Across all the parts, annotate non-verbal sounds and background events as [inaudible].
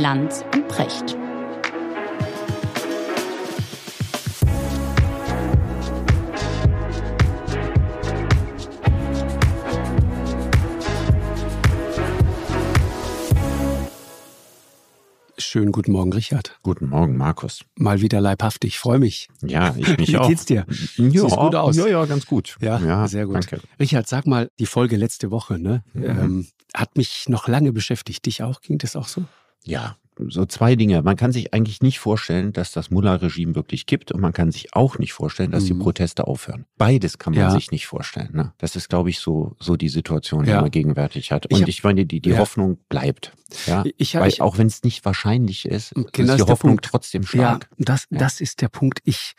Lanz und Precht. Schönen guten Morgen, Richard. Guten Morgen, Markus. Mal wieder leibhaftig, freue mich. Ja, ich mich Wie auch. geht's dir? Ja, Siehst gut aus. Ja, ja, ganz gut. Ja, sehr gut. Danke. Richard, sag mal, die Folge letzte Woche, ne, Mhm. ähm, hat mich noch lange beschäftigt. Dich auch? Ging das auch so? Ja, so zwei Dinge. Man kann sich eigentlich nicht vorstellen, dass das Mullah-Regime wirklich kippt und man kann sich auch nicht vorstellen, dass die Mhm. Proteste aufhören. Beides kann man Ja. sich nicht vorstellen. Ne? Das ist, glaube ich, so, so die Situation, die Ja. man gegenwärtig hat. Ich Und hab- ich meine, die, die Ja. Hoffnung bleibt. Ja? Ich, Weil, ich, auch wenn es nicht wahrscheinlich ist, Genau, ist die Hoffnung Punkt. trotzdem ja, stark. das, Ja. das ist der Punkt. Ich,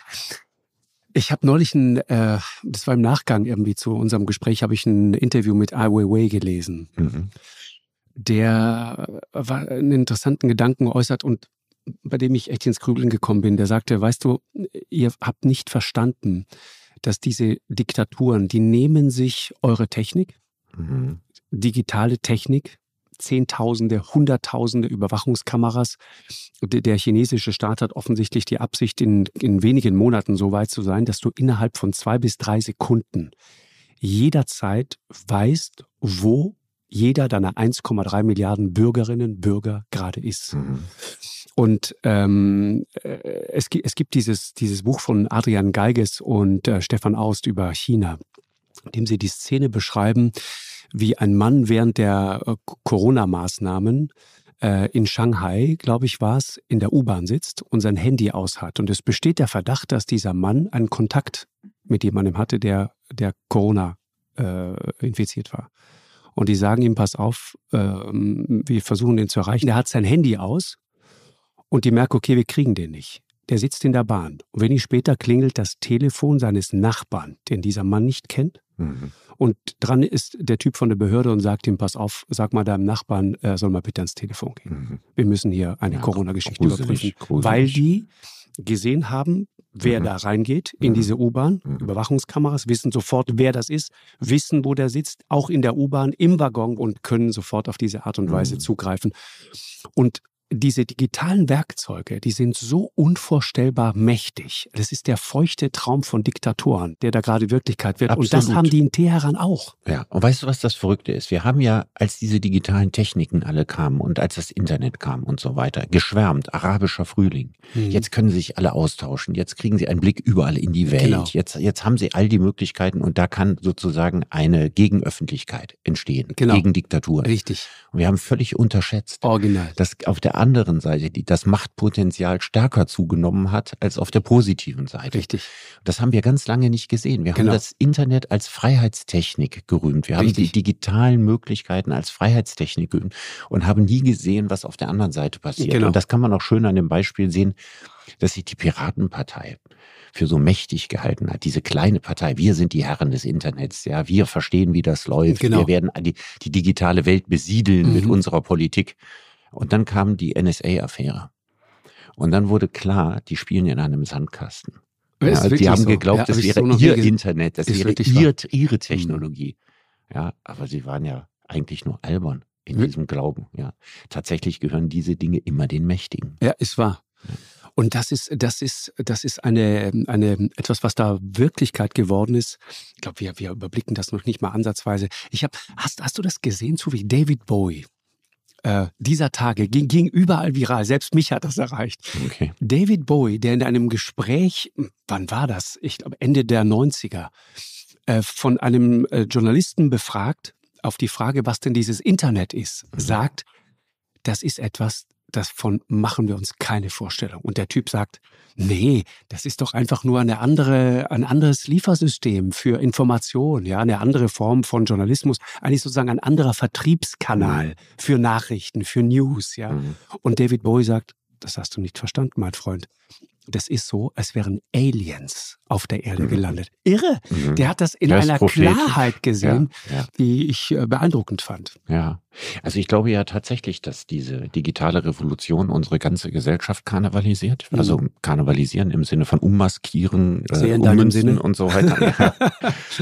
ich habe neulich ein, äh, das war im Nachgang irgendwie zu unserem Gespräch, habe ich ein Interview mit Ai Weiwei gelesen. Mhm. Der äh, war einen interessanten Gedanken äußert und bei dem ich echt ins Grübeln gekommen bin. Der sagte, weißt du, ihr habt nicht verstanden, dass diese Diktaturen, die nehmen sich eure Technik, Mhm. digitale Technik, Zehntausende, Hunderttausende Überwachungskameras. Der der chinesische Staat hat offensichtlich die Absicht, in, in wenigen Monaten so weit zu sein, dass du innerhalb von zwei bis drei Sekunden jederzeit weißt, wo jeder deiner 1,3 Milliarden Bürgerinnen Bürger gerade ist. Mhm. Und ähm, äh, es, gibt, es gibt dieses, dieses Buch von Adrian Geiges und äh, Stefan Aust über China, in dem sie die Szene beschreiben, wie ein Mann während der äh, Corona-Maßnahmen äh, in Shanghai, glaube ich, war es, in der U-Bahn sitzt und sein Handy aus hat. Und es besteht der Verdacht, dass dieser Mann einen Kontakt mit jemandem hatte, der, der Corona äh, infiziert war. Und die sagen ihm, pass auf, ähm, wir versuchen den zu erreichen. Der hat sein Handy aus und die merken, okay, wir kriegen den nicht. Der sitzt in der Bahn. Und wenig später klingelt das Telefon seines Nachbarn, den dieser Mann nicht kennt. Mhm. Und dran ist der Typ von der Behörde und sagt ihm, pass auf, sag mal deinem Nachbarn, er soll mal bitte ans Telefon gehen. Mhm. Wir müssen hier eine Ja, Corona-Geschichte überprüfen. gruselig. Weil die gesehen haben, wer Mhm. da reingeht in Mhm. diese U-Bahn, Mhm. Überwachungskameras, wissen sofort, wer das ist, wissen, wo der sitzt, auch in der U-Bahn, im Waggon und können sofort auf diese Art und Weise Mhm. zugreifen. Und diese digitalen Werkzeuge, die sind so unvorstellbar mächtig. Das ist der feuchte Traum von Diktatoren, der da gerade Wirklichkeit wird. Und das Absolut. haben die in Teheran auch. Ja, und weißt du, was das Verrückte ist? Wir haben ja, als diese digitalen Techniken alle kamen und als das Internet kam und so weiter, geschwärmt, arabischer Frühling. Mhm. Jetzt können sie sich alle austauschen, jetzt kriegen sie einen Blick überall in die Welt, Genau. jetzt, jetzt haben sie all die Möglichkeiten und da kann sozusagen eine Gegenöffentlichkeit entstehen, Genau. gegen Diktaturen. Richtig. Und wir haben völlig unterschätzt, Original. dass auf der anderen Seite die, das Machtpotenzial stärker zugenommen hat als auf der positiven Seite. Richtig. Das haben wir ganz lange nicht gesehen. Wir Genau. haben das Internet als Freiheitstechnik gerühmt. Wir haben Richtig. die digitalen Möglichkeiten als Freiheitstechnik gerühmt und haben nie gesehen, was auf der anderen Seite passiert. Genau. Und das kann man auch schön an dem Beispiel sehen, dass sich die Piratenpartei für so mächtig gehalten hat. Diese kleine Partei, wir sind die Herren des Internets, ja, wir verstehen, wie das läuft. Genau. Wir werden die, die digitale Welt besiedeln mit Mhm. unserer Politik. Und dann kam die NSA-Affäre. Und dann wurde klar, die spielen in einem Sandkasten. Ja, wirklich die haben so. geglaubt, Ja, das wäre so ihr Internet, das wäre ihr, ihre Technologie. Mhm. Ja, aber sie waren ja eigentlich nur albern in Wir- diesem Glauben. Ja, tatsächlich gehören diese Dinge immer den Mächtigen. Ja, ist wahr. Und das ist, das ist, das ist eine, eine, etwas, was da Wirklichkeit geworden ist. Ich glaube, wir, wir überblicken das noch nicht mal ansatzweise. Ich habe, hast, hast du das gesehen, so wie David Bowie? Äh, dieser Tage ging, ging überall viral. Selbst mich hat das erreicht. Okay. David Bowie, der in einem Gespräch, wann war das? Ich glaube Ende der 90er, äh, von einem äh, Journalisten befragt auf die Frage, was denn dieses Internet ist, Mhm. sagt, das ist etwas, davon machen wir uns keine Vorstellung. Und der Typ sagt, nee, das ist doch einfach nur eine andere, ein anderes Liefersystem für Information, ja, eine andere Form von Journalismus, eigentlich sozusagen ein anderer Vertriebskanal für Nachrichten, für News, ja. Mhm. Und David Bowie sagt, das hast du nicht verstanden, mein Freund. Das ist so, als wären Aliens auf der Erde Mhm. gelandet. Irre! Mhm. Der hat das in ist einer. Klarheit gesehen, Ja, die ich äh, beeindruckend fand. ja, Also ich glaube ja tatsächlich, dass diese digitale Revolution unsere ganze Gesellschaft karnevalisiert. Mhm. Also karnevalisieren im Sinne von ummaskieren, äh, ummünzen und so weiter. [laughs]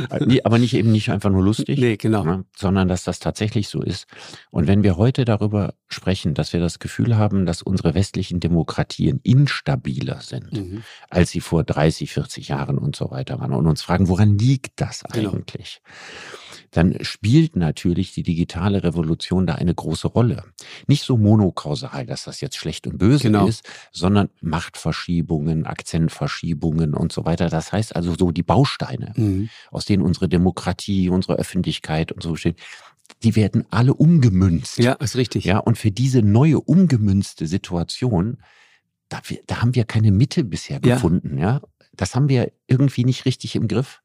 ja. Aber nicht eben nicht einfach nur lustig, nee, genau. ne, sondern dass das tatsächlich so ist. Und wenn wir heute darüber sprechen, dass wir das Gefühl haben, dass unsere westlichen Demokratien instabiler sind, mhm. als sie vor 30, 40 Jahren und so weiter waren und uns fragen, woran liegt das genau. eigentlich? Genau dann spielt natürlich die digitale Revolution da eine große Rolle. Nicht so monokausal, dass das jetzt schlecht und böse genau. ist, sondern Machtverschiebungen, Akzentverschiebungen und so weiter. Das heißt also so die Bausteine, mhm. aus denen unsere Demokratie, unsere Öffentlichkeit und so steht, die werden alle umgemünzt. Ja, ist richtig. Ja, und für diese neue umgemünzte Situation, da, da haben wir keine Mitte bisher gefunden, ja. ja. Das haben wir irgendwie nicht richtig im Griff.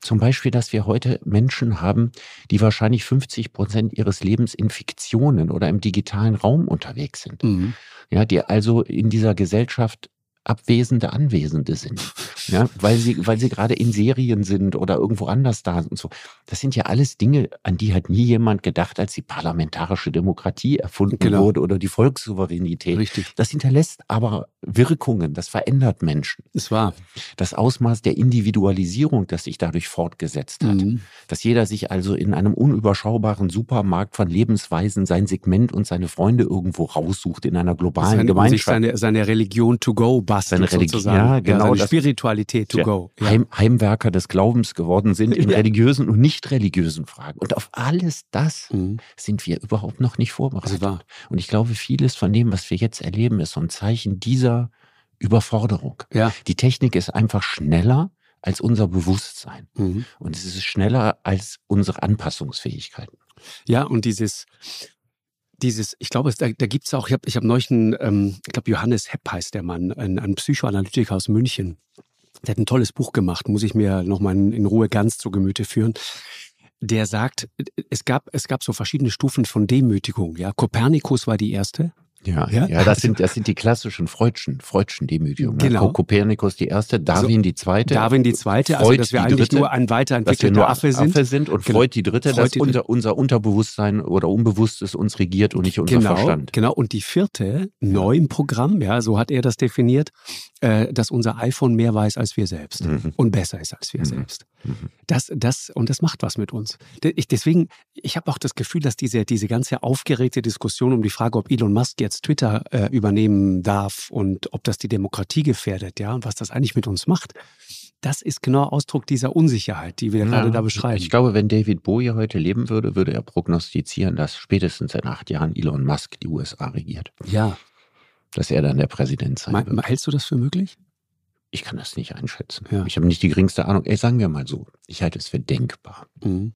Zum Beispiel, dass wir heute Menschen haben, die wahrscheinlich 50 Prozent ihres Lebens in Fiktionen oder im digitalen Raum unterwegs sind. Mhm. Ja, die also in dieser Gesellschaft abwesende Anwesende sind. Ja, weil sie, weil sie gerade in Serien sind oder irgendwo anders da sind und so. Das sind ja alles Dinge, an die hat nie jemand gedacht, als die parlamentarische Demokratie erfunden genau. wurde oder die Volkssouveränität. Richtig. Das hinterlässt aber Wirkungen, das verändert Menschen. Es war. Das Ausmaß der Individualisierung, das sich dadurch fortgesetzt hat. Mhm. Dass jeder sich also in einem unüberschaubaren Supermarkt von Lebensweisen sein Segment und seine Freunde irgendwo raussucht in einer globalen seine, Gemeinschaft. Sich seine, seine Religion to go bastelt seine Religion, ja, genau. Ja, Spiritualität to go. Ja. Heim, Heimwerker des Glaubens geworden sind in [laughs] religiösen und nicht religiösen Fragen. Und auf alles das mhm. sind wir überhaupt noch nicht vorbereitet. Also und ich glaube, vieles von dem, was wir jetzt erleben, ist so ein Zeichen dieser Überforderung. Ja. Die Technik ist einfach schneller als unser Bewusstsein. Mhm. Und es ist schneller als unsere Anpassungsfähigkeiten. Ja, und dieses, dieses, ich glaube, da, da gibt es auch, ich habe ich hab neulich einen, ähm, ich glaube, Johannes Hepp heißt der Mann, ein, ein Psychoanalytiker aus München. Der hat ein tolles Buch gemacht, muss ich mir nochmal in, in Ruhe ganz zu Gemüte führen. Der sagt, es gab, es gab so verschiedene Stufen von Demütigung. Ja, Kopernikus war die erste. Ja, ja, ja, das sind das sind die klassischen Freudschen Freudschen Demütigungen. Genau. Kopernikus die erste, Darwin also, die zweite. Darwin die zweite, also dass wir eigentlich dritte, nur ein weiterentwickelter Affe sind. Affe sind und genau. Freud die dritte, Freud dass die unser, unser Unterbewusstsein oder Unbewusstes uns regiert und nicht unser genau, Verstand. Genau, und die vierte, neu im Programm, ja, so hat er das definiert, äh, dass unser iPhone mehr weiß als wir selbst mhm. und besser ist als wir mhm. selbst. Mhm. Das, das, und das macht was mit uns. Ich, deswegen, ich habe auch das Gefühl, dass diese, diese ganze aufgeregte Diskussion um die Frage, ob Elon Musk jetzt Twitter äh, übernehmen darf und ob das die Demokratie gefährdet, ja, und was das eigentlich mit uns macht, das ist genau Ausdruck dieser Unsicherheit, die wir ja, gerade da beschreiben. Ich glaube, wenn David Bowie heute leben würde, würde er prognostizieren, dass spätestens in acht Jahren Elon Musk die USA regiert. Ja. Dass er dann der Präsident sein Me wird. Hältst du das für möglich? Ich kann das nicht einschätzen. Ja. Ich habe nicht die geringste Ahnung. Ey, sagen wir mal so, ich halte es für denkbar. Mhm.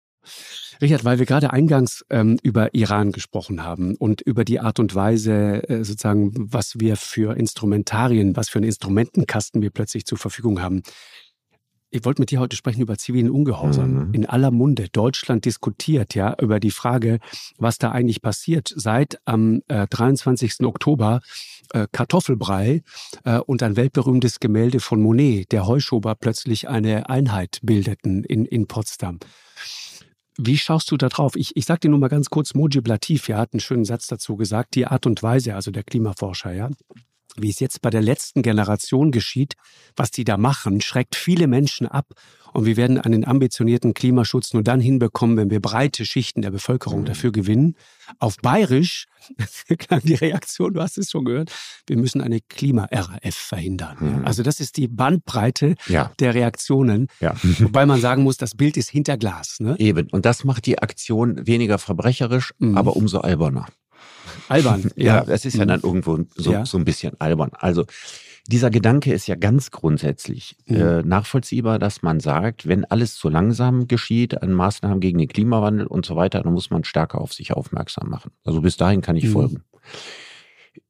Richard, weil wir gerade eingangs ähm, über Iran gesprochen haben und über die Art und Weise, äh, sozusagen, was wir für Instrumentarien, was für einen Instrumentenkasten wir plötzlich zur Verfügung haben. Ich wollte mit dir heute sprechen über zivilen Ungehorsam. Mhm. In aller Munde. Deutschland diskutiert ja über die Frage, was da eigentlich passiert. Seit am äh, 23. Oktober äh, Kartoffelbrei äh, und ein weltberühmtes Gemälde von Monet, der Heuschober, plötzlich eine Einheit bildeten in, in Potsdam. Wie schaust du da drauf? Ich, ich sag dir nur mal ganz kurz, Mojib Latif, ja, hat einen schönen Satz dazu gesagt, die Art und Weise, also der Klimaforscher, ja, wie es jetzt bei der letzten Generation geschieht, was die da machen, schreckt viele Menschen ab. Und wir werden einen ambitionierten Klimaschutz nur dann hinbekommen, wenn wir breite Schichten der Bevölkerung mhm. dafür gewinnen. Auf Bayerisch [laughs] klang die Reaktion, du hast es schon gehört, wir müssen eine Klima-RAF verhindern. Mhm. Also das ist die Bandbreite ja. der Reaktionen. Ja. [laughs] Wobei man sagen muss, das Bild ist hinter Glas. Ne? Eben. Und das macht die Aktion weniger verbrecherisch, mhm. aber umso alberner. Albern. [laughs] Ja, ja es ist ja dann mhm. irgendwo so, ja. so ein bisschen albern. Also dieser Gedanke ist ja ganz grundsätzlich mhm. äh, nachvollziehbar, dass man sagt, wenn alles zu langsam geschieht an Maßnahmen gegen den Klimawandel und so weiter, dann muss man stärker auf sich aufmerksam machen. Also bis dahin kann ich mhm. folgen.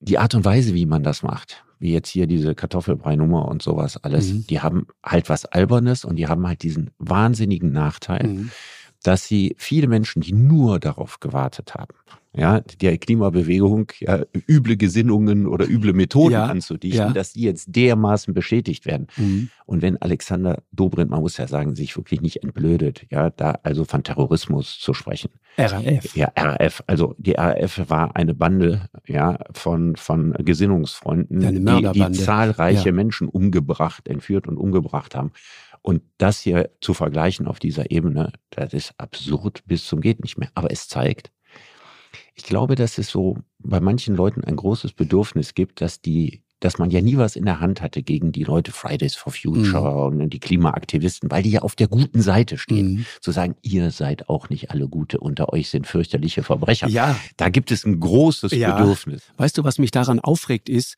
Die Art und Weise, wie man das macht, wie jetzt hier diese Kartoffelbrei-Nummer und sowas alles, mhm. die haben halt was Albernes und die haben halt diesen wahnsinnigen Nachteil, mhm dass sie viele Menschen, die nur darauf gewartet haben, ja, der Klimabewegung ja, üble Gesinnungen oder üble Methoden ja, anzudichten, ja. dass die jetzt dermaßen beschädigt werden. Mhm. Und wenn Alexander Dobrindt, man muss ja sagen, sich wirklich nicht entblödet, ja, da also von Terrorismus zu sprechen. RAF. Ja, RAF. Also die RAF war eine Bande, ja, von, von Gesinnungsfreunden, die, die zahlreiche Menschen umgebracht, entführt und umgebracht haben. Und das hier zu vergleichen auf dieser Ebene, das ist absurd bis zum geht nicht mehr. Aber es zeigt, ich glaube, dass es so bei manchen Leuten ein großes Bedürfnis gibt, dass die dass man ja nie was in der Hand hatte gegen die Leute Fridays for Future mhm. und die Klimaaktivisten, weil die ja auf der guten Seite stehen. Mhm. Zu sagen, ihr seid auch nicht alle Gute, unter euch sind fürchterliche Verbrecher. Ja. Da gibt es ein großes ja. Bedürfnis. Weißt du, was mich daran aufregt, ist,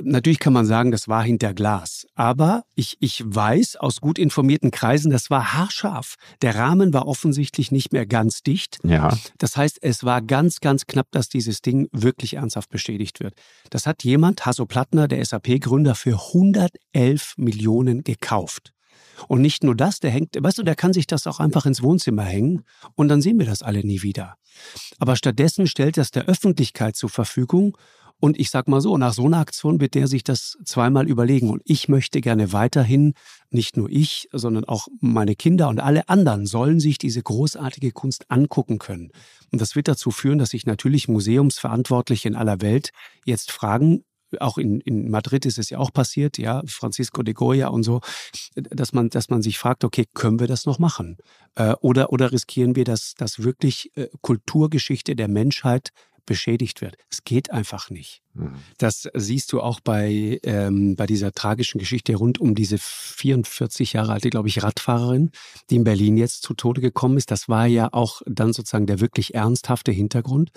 natürlich kann man sagen, das war hinter Glas. Aber ich, ich weiß aus gut informierten Kreisen, das war haarscharf. Der Rahmen war offensichtlich nicht mehr ganz dicht. Ja. Das heißt, es war ganz, ganz knapp, dass dieses Ding wirklich ernsthaft bestätigt wird. Das hat jemand, Hasso Plattner, der SAP-Gründer, für 111 Millionen gekauft. Und nicht nur das, der hängt, weißt du, der kann sich das auch einfach ins Wohnzimmer hängen und dann sehen wir das alle nie wieder. Aber stattdessen stellt das der Öffentlichkeit zur Verfügung und ich sag mal so, nach so einer Aktion wird der sich das zweimal überlegen. Und ich möchte gerne weiterhin, nicht nur ich, sondern auch meine Kinder und alle anderen sollen sich diese großartige Kunst angucken können. Und das wird dazu führen, dass sich natürlich Museumsverantwortliche in aller Welt jetzt fragen, auch in, in Madrid ist es ja auch passiert, ja, Francisco de Goya und so, dass man, dass man sich fragt, okay, können wir das noch machen? Äh, oder, oder riskieren wir, dass, dass wirklich äh, Kulturgeschichte der Menschheit beschädigt wird. Es geht einfach nicht. Mhm. Das siehst du auch bei, ähm, bei dieser tragischen Geschichte rund um diese 44 Jahre alte, glaube ich, Radfahrerin, die in Berlin jetzt zu Tode gekommen ist. Das war ja auch dann sozusagen der wirklich ernsthafte Hintergrund,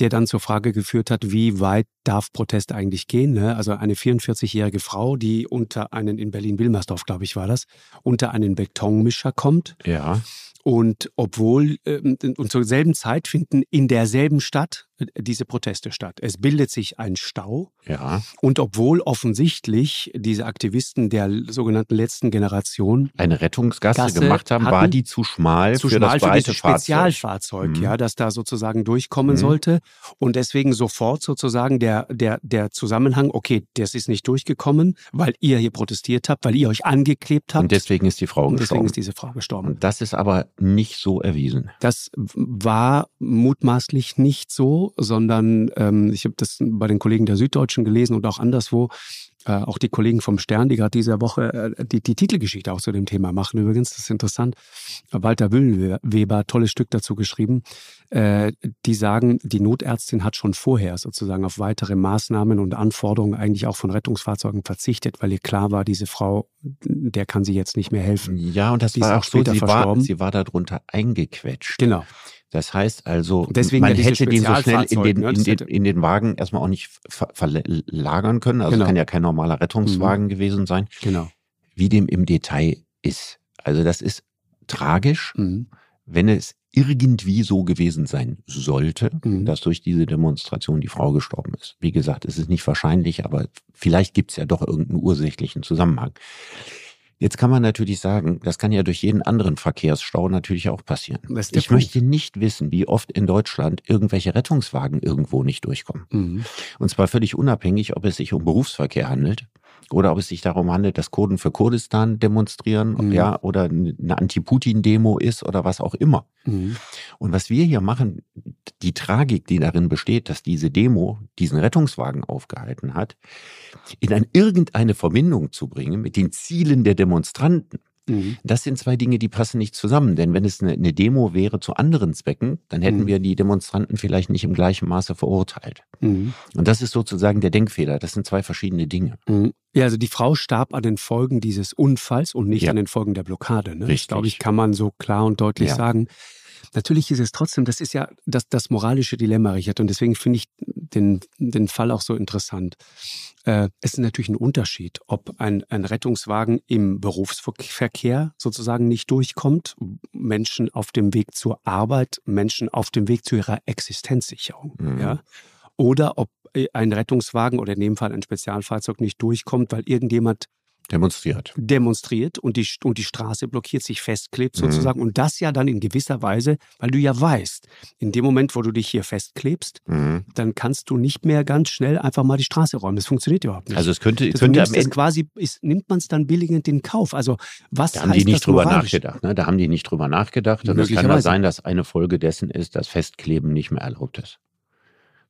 der dann zur Frage geführt hat, wie weit darf Protest eigentlich gehen? Ne? Also eine 44-jährige Frau, die unter einen, in Berlin-Wilmersdorf, glaube ich, war das, unter einen Betonmischer kommt. Ja. Und obwohl, ähm, und zur selben Zeit finden in derselben Stadt äh, diese Proteste statt. Es bildet sich ein Stau. Ja. Und obwohl offensichtlich diese Aktivisten der sogenannten letzten Generation eine Rettungsgasse Gasse gemacht haben, hatten, war die zu schmal zu für schmal das für dieses Spezialfahrzeug, mhm. ja, das da sozusagen durchkommen mhm. sollte. Und deswegen sofort sozusagen der, der, der Zusammenhang, okay, das ist nicht durchgekommen, weil ihr hier protestiert habt, weil ihr euch angeklebt habt. Und deswegen ist die Frau und gestorben. Deswegen ist diese Frau gestorben. Und das ist aber nicht so erwiesen. Das war mutmaßlich nicht so, sondern ähm, ich habe das bei den Kollegen der Süddeutschen gelesen und auch anderswo. Äh, auch die Kollegen vom Stern, die gerade diese Woche äh, die, die Titelgeschichte auch zu dem Thema machen. Übrigens, das ist interessant. Walter Wüllenweber, tolles Stück dazu geschrieben. Äh, die sagen, die Notärztin hat schon vorher sozusagen auf weitere Maßnahmen und Anforderungen eigentlich auch von Rettungsfahrzeugen verzichtet, weil ihr klar war, diese Frau, der kann sie jetzt nicht mehr helfen. Ja, und das die war auch so, sie war, sie war darunter eingequetscht. Genau. Das heißt also, Deswegen man hätte den so schnell in den, ne? in, den, in den Wagen erstmal auch nicht verlagern können. Also genau. kann ja kein normaler Rettungswagen mhm. gewesen sein. Genau. Wie dem im Detail ist. Also das ist tragisch, mhm. wenn es irgendwie so gewesen sein sollte, mhm. dass durch diese Demonstration die Frau gestorben ist. Wie gesagt, es ist nicht wahrscheinlich, aber vielleicht gibt es ja doch irgendeinen ursächlichen Zusammenhang. Jetzt kann man natürlich sagen, das kann ja durch jeden anderen Verkehrsstau natürlich auch passieren. Ich Punkt. möchte nicht wissen, wie oft in Deutschland irgendwelche Rettungswagen irgendwo nicht durchkommen. Mhm. Und zwar völlig unabhängig, ob es sich um Berufsverkehr handelt oder ob es sich darum handelt, dass Kurden für Kurdistan demonstrieren, mhm. ja, oder eine Anti-Putin-Demo ist oder was auch immer. Mhm. Und was wir hier machen, die Tragik, die darin besteht, dass diese Demo diesen Rettungswagen aufgehalten hat, in ein, irgendeine Verbindung zu bringen mit den Zielen der Demonstranten. Mhm. Das sind zwei Dinge, die passen nicht zusammen. Denn wenn es eine, eine Demo wäre zu anderen Zwecken, dann hätten mhm. wir die Demonstranten vielleicht nicht im gleichen Maße verurteilt. Mhm. Und das ist sozusagen der Denkfehler. Das sind zwei verschiedene Dinge. Mhm. Ja, also die Frau starb an den Folgen dieses Unfalls und nicht ja. an den Folgen der Blockade. Ne? Richtig. Das, glaube ich, kann man so klar und deutlich ja. sagen. Natürlich ist es trotzdem, das ist ja das, das moralische Dilemma, Richard. Und deswegen finde ich den, den Fall auch so interessant. Äh, es ist natürlich ein Unterschied, ob ein, ein Rettungswagen im Berufsverkehr sozusagen nicht durchkommt, Menschen auf dem Weg zur Arbeit, Menschen auf dem Weg zu ihrer Existenzsicherung. Mhm. Ja? Oder ob ein Rettungswagen oder in dem Fall ein Spezialfahrzeug nicht durchkommt, weil irgendjemand Demonstriert. Demonstriert und die, und die Straße blockiert, sich festklebt mhm. sozusagen. Mhm. Und das ja dann in gewisser Weise, weil du ja weißt, in dem Moment, wo du dich hier festklebst, mhm. dann kannst du nicht mehr ganz schnell einfach mal die Straße räumen. Das funktioniert überhaupt nicht. Also es könnte, es könnte am Ende quasi, ist, nimmt man es dann billigend in Kauf. Also was Da haben die nicht drüber moralisch? nachgedacht. Ne? Da haben die nicht drüber nachgedacht. Und es kann ja sein, dass eine Folge dessen ist, dass Festkleben nicht mehr erlaubt ist.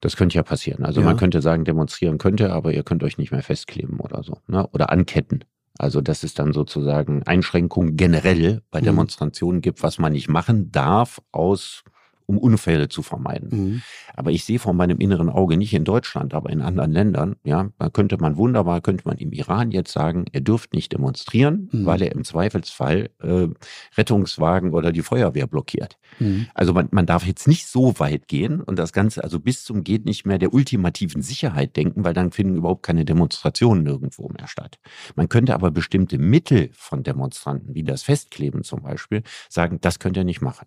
Das könnte ja passieren. Also ja. man könnte sagen, demonstrieren könnte, aber ihr könnt euch nicht mehr festkleben oder so. Ne? Oder anketten. Also dass es dann sozusagen Einschränkungen generell bei mhm. Demonstrationen mhm. gibt, was man nicht machen darf aus um Unfälle zu vermeiden. Mhm. Aber ich sehe vor meinem inneren Auge nicht in Deutschland, aber in anderen Ländern, ja, da könnte man wunderbar, könnte man im Iran jetzt sagen, er dürft nicht demonstrieren, mhm. weil er im Zweifelsfall äh, Rettungswagen oder die Feuerwehr blockiert. Mhm. Also man, man darf jetzt nicht so weit gehen und das Ganze also bis zum geht nicht mehr der ultimativen Sicherheit denken, weil dann finden überhaupt keine Demonstrationen nirgendwo mehr statt. Man könnte aber bestimmte Mittel von Demonstranten, wie das Festkleben zum Beispiel, sagen, das könnt ihr nicht machen.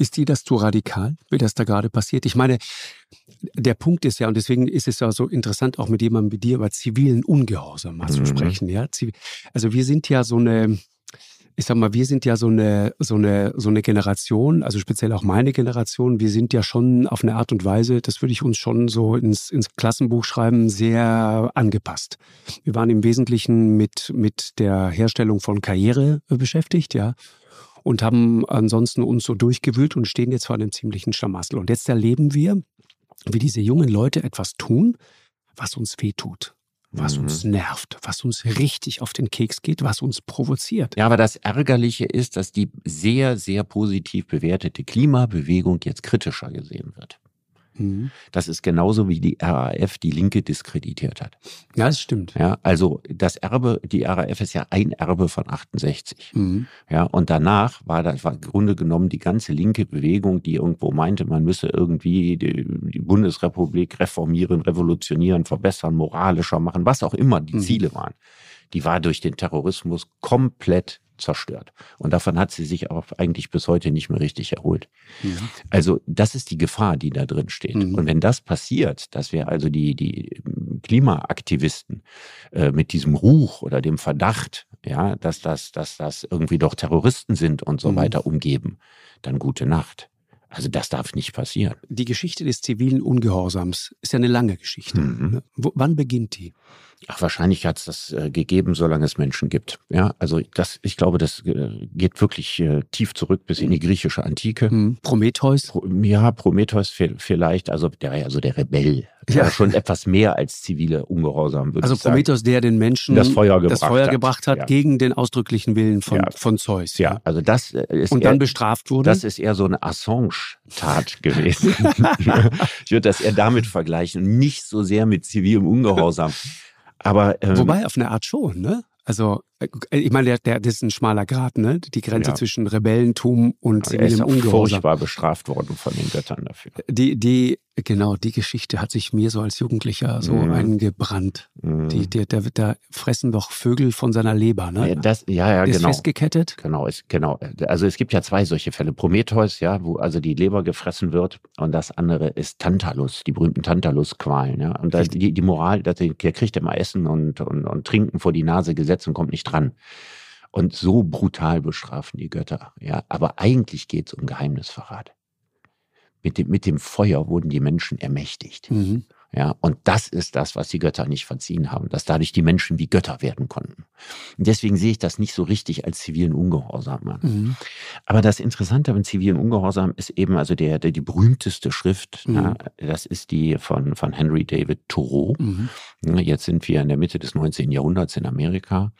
Ist dir das zu radikal, wie das da gerade passiert? Ich meine, der Punkt ist ja, und deswegen ist es ja so interessant, auch mit jemandem wie dir über zivilen Ungehorsam mal mhm. zu sprechen. Ja? Also wir sind ja so eine, ich sag mal, wir sind ja so eine, so eine, so eine Generation, also speziell auch meine Generation, wir sind ja schon auf eine Art und Weise, das würde ich uns schon so ins, ins Klassenbuch schreiben, sehr angepasst. Wir waren im Wesentlichen mit, mit der Herstellung von Karriere beschäftigt, ja und haben ansonsten uns so durchgewühlt und stehen jetzt vor einem ziemlichen Schlamassel. Und jetzt erleben wir, wie diese jungen Leute etwas tun, was uns wehtut was mhm. uns nervt, was uns richtig auf den Keks geht, was uns provoziert. Ja, aber das Ärgerliche ist, dass die sehr, sehr positiv bewertete Klimabewegung jetzt kritischer gesehen wird. Mhm. Das ist genauso wie die RAF die Linke diskreditiert hat. Ja, das stimmt. Ja, also das Erbe, die RAF ist ja ein Erbe von 68. Mhm. Ja, und danach war das war im Grunde genommen die ganze linke Bewegung, die irgendwo meinte, man müsse irgendwie die, die Bundesrepublik reformieren, revolutionieren, verbessern, moralischer machen, was auch immer die mhm. Ziele waren. Die war durch den Terrorismus komplett zerstört. Und davon hat sie sich auch eigentlich bis heute nicht mehr richtig erholt. Mhm. Also das ist die Gefahr, die da drin steht. Mhm. Und wenn das passiert, dass wir also die, die Klimaaktivisten äh, mit diesem Ruch oder dem Verdacht, ja, dass das, dass das irgendwie doch Terroristen sind und so mhm. weiter umgeben, dann gute Nacht. Also das darf nicht passieren. Die Geschichte des zivilen Ungehorsams ist ja eine lange Geschichte. Mhm. Wo, wann beginnt die? Ach, wahrscheinlich hat es das äh, gegeben, solange es Menschen gibt. Ja, also das, ich glaube, das äh, geht wirklich äh, tief zurück bis in die griechische Antike. Hm. Prometheus? Pro, ja, Prometheus vielleicht. Also der war ja so der Rebell. Ja. ja. schon etwas mehr als zivile Ungehorsam, würde also ich sagen. Also Prometheus, der den Menschen das Feuer gebracht, das Feuer hat. gebracht hat, ja. gegen den ausdrücklichen Willen von, ja. von Zeus. Ja, also das ist Und dann eher, bestraft wurde? Das ist eher so eine Assange-Tat [laughs] gewesen. [laughs] ich würde das eher damit vergleichen, nicht so sehr mit zivilem Ungehorsam. Aber, ähm, Wobei auf eine Art schon, ne? Also, ich meine, der, der, das ist ein schmaler Grad, ne? Die Grenze ja. zwischen Rebellentum und zivilem Ungehorsam. Er ist furchtbar bestraft worden von den Göttern dafür. Die, die, Genau, die Geschichte hat sich mir so als Jugendlicher so mm. eingebrannt. Mm. Die, der, der, da fressen doch Vögel von seiner Leber, ne? Ja, das, ja, ja, der genau. Ist festgekettet? Genau, ist, genau. Also es gibt ja zwei solche Fälle. Prometheus, ja, wo also die Leber gefressen wird und das andere ist Tantalus, die berühmten Tantalus-Qualen, ja. Und da, die, die Moral, der, der kriegt immer Essen und, und, und Trinken vor die Nase gesetzt und kommt nicht dran. Und so brutal bestrafen die Götter, ja. Aber eigentlich geht es um Geheimnisverrat mit dem, mit dem Feuer wurden die Menschen ermächtigt. Mhm. Ja, und das ist das, was die Götter nicht verziehen haben, dass dadurch die Menschen wie Götter werden konnten. Und deswegen sehe ich das nicht so richtig als zivilen Ungehorsam an. Mhm. Aber das Interessante beim zivilen Ungehorsam ist eben also der, der die berühmteste Schrift, mhm. ja, das ist die von, von Henry David Thoreau. Mhm. Jetzt sind wir in der Mitte des 19. Jahrhunderts in Amerika.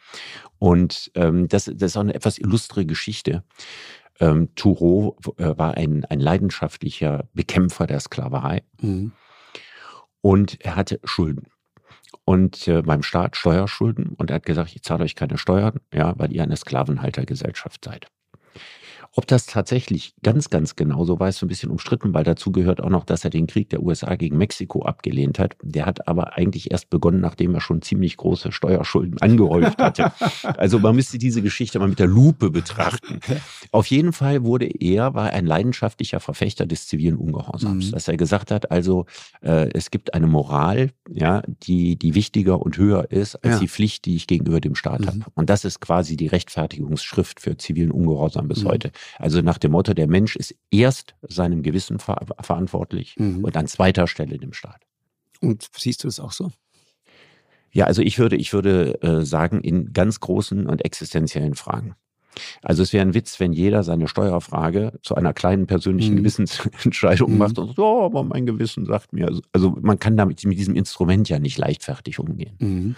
Und ähm, das, das ist auch eine etwas illustre Geschichte. Ähm, Thoreau äh, war ein, ein leidenschaftlicher Bekämpfer der Sklaverei mhm. Und er hatte Schulden. Und äh, beim Staat Steuerschulden und er hat gesagt, ich zahle euch keine Steuern, ja, weil ihr eine Sklavenhaltergesellschaft seid. Ob das tatsächlich ganz, ganz genau so war, ist so ein bisschen umstritten, weil dazu gehört auch noch, dass er den Krieg der USA gegen Mexiko abgelehnt hat. Der hat aber eigentlich erst begonnen, nachdem er schon ziemlich große Steuerschulden [laughs] angehäuft hatte. also man müsste diese Geschichte mal mit der Lupe betrachten. Auf jeden Fall wurde er, war ein leidenschaftlicher Verfechter des zivilen Ungehorsams, mhm. dass er gesagt hat, also äh, es gibt eine Moral, ja, die, die wichtiger und höher ist als ja. die Pflicht, die ich gegenüber dem Staat mhm. habe. Und das ist quasi die Rechtfertigungsschrift für zivilen Ungehorsam bis mhm. heute. Also nach dem Motto, der Mensch ist erst seinem Gewissen ver verantwortlich mhm. und an zweiter Stelle dem Staat. Und siehst du es auch so? Ja, also ich würde, ich würde äh, sagen, in ganz großen und existenziellen Fragen. Also es wäre ein Witz, wenn jeder seine Steuerfrage zu einer kleinen persönlichen mhm. Gewissensentscheidung mhm. macht und sagt, oh, aber mein Gewissen sagt mir. Also, also man kann damit mit diesem Instrument ja nicht leichtfertig umgehen. Mhm.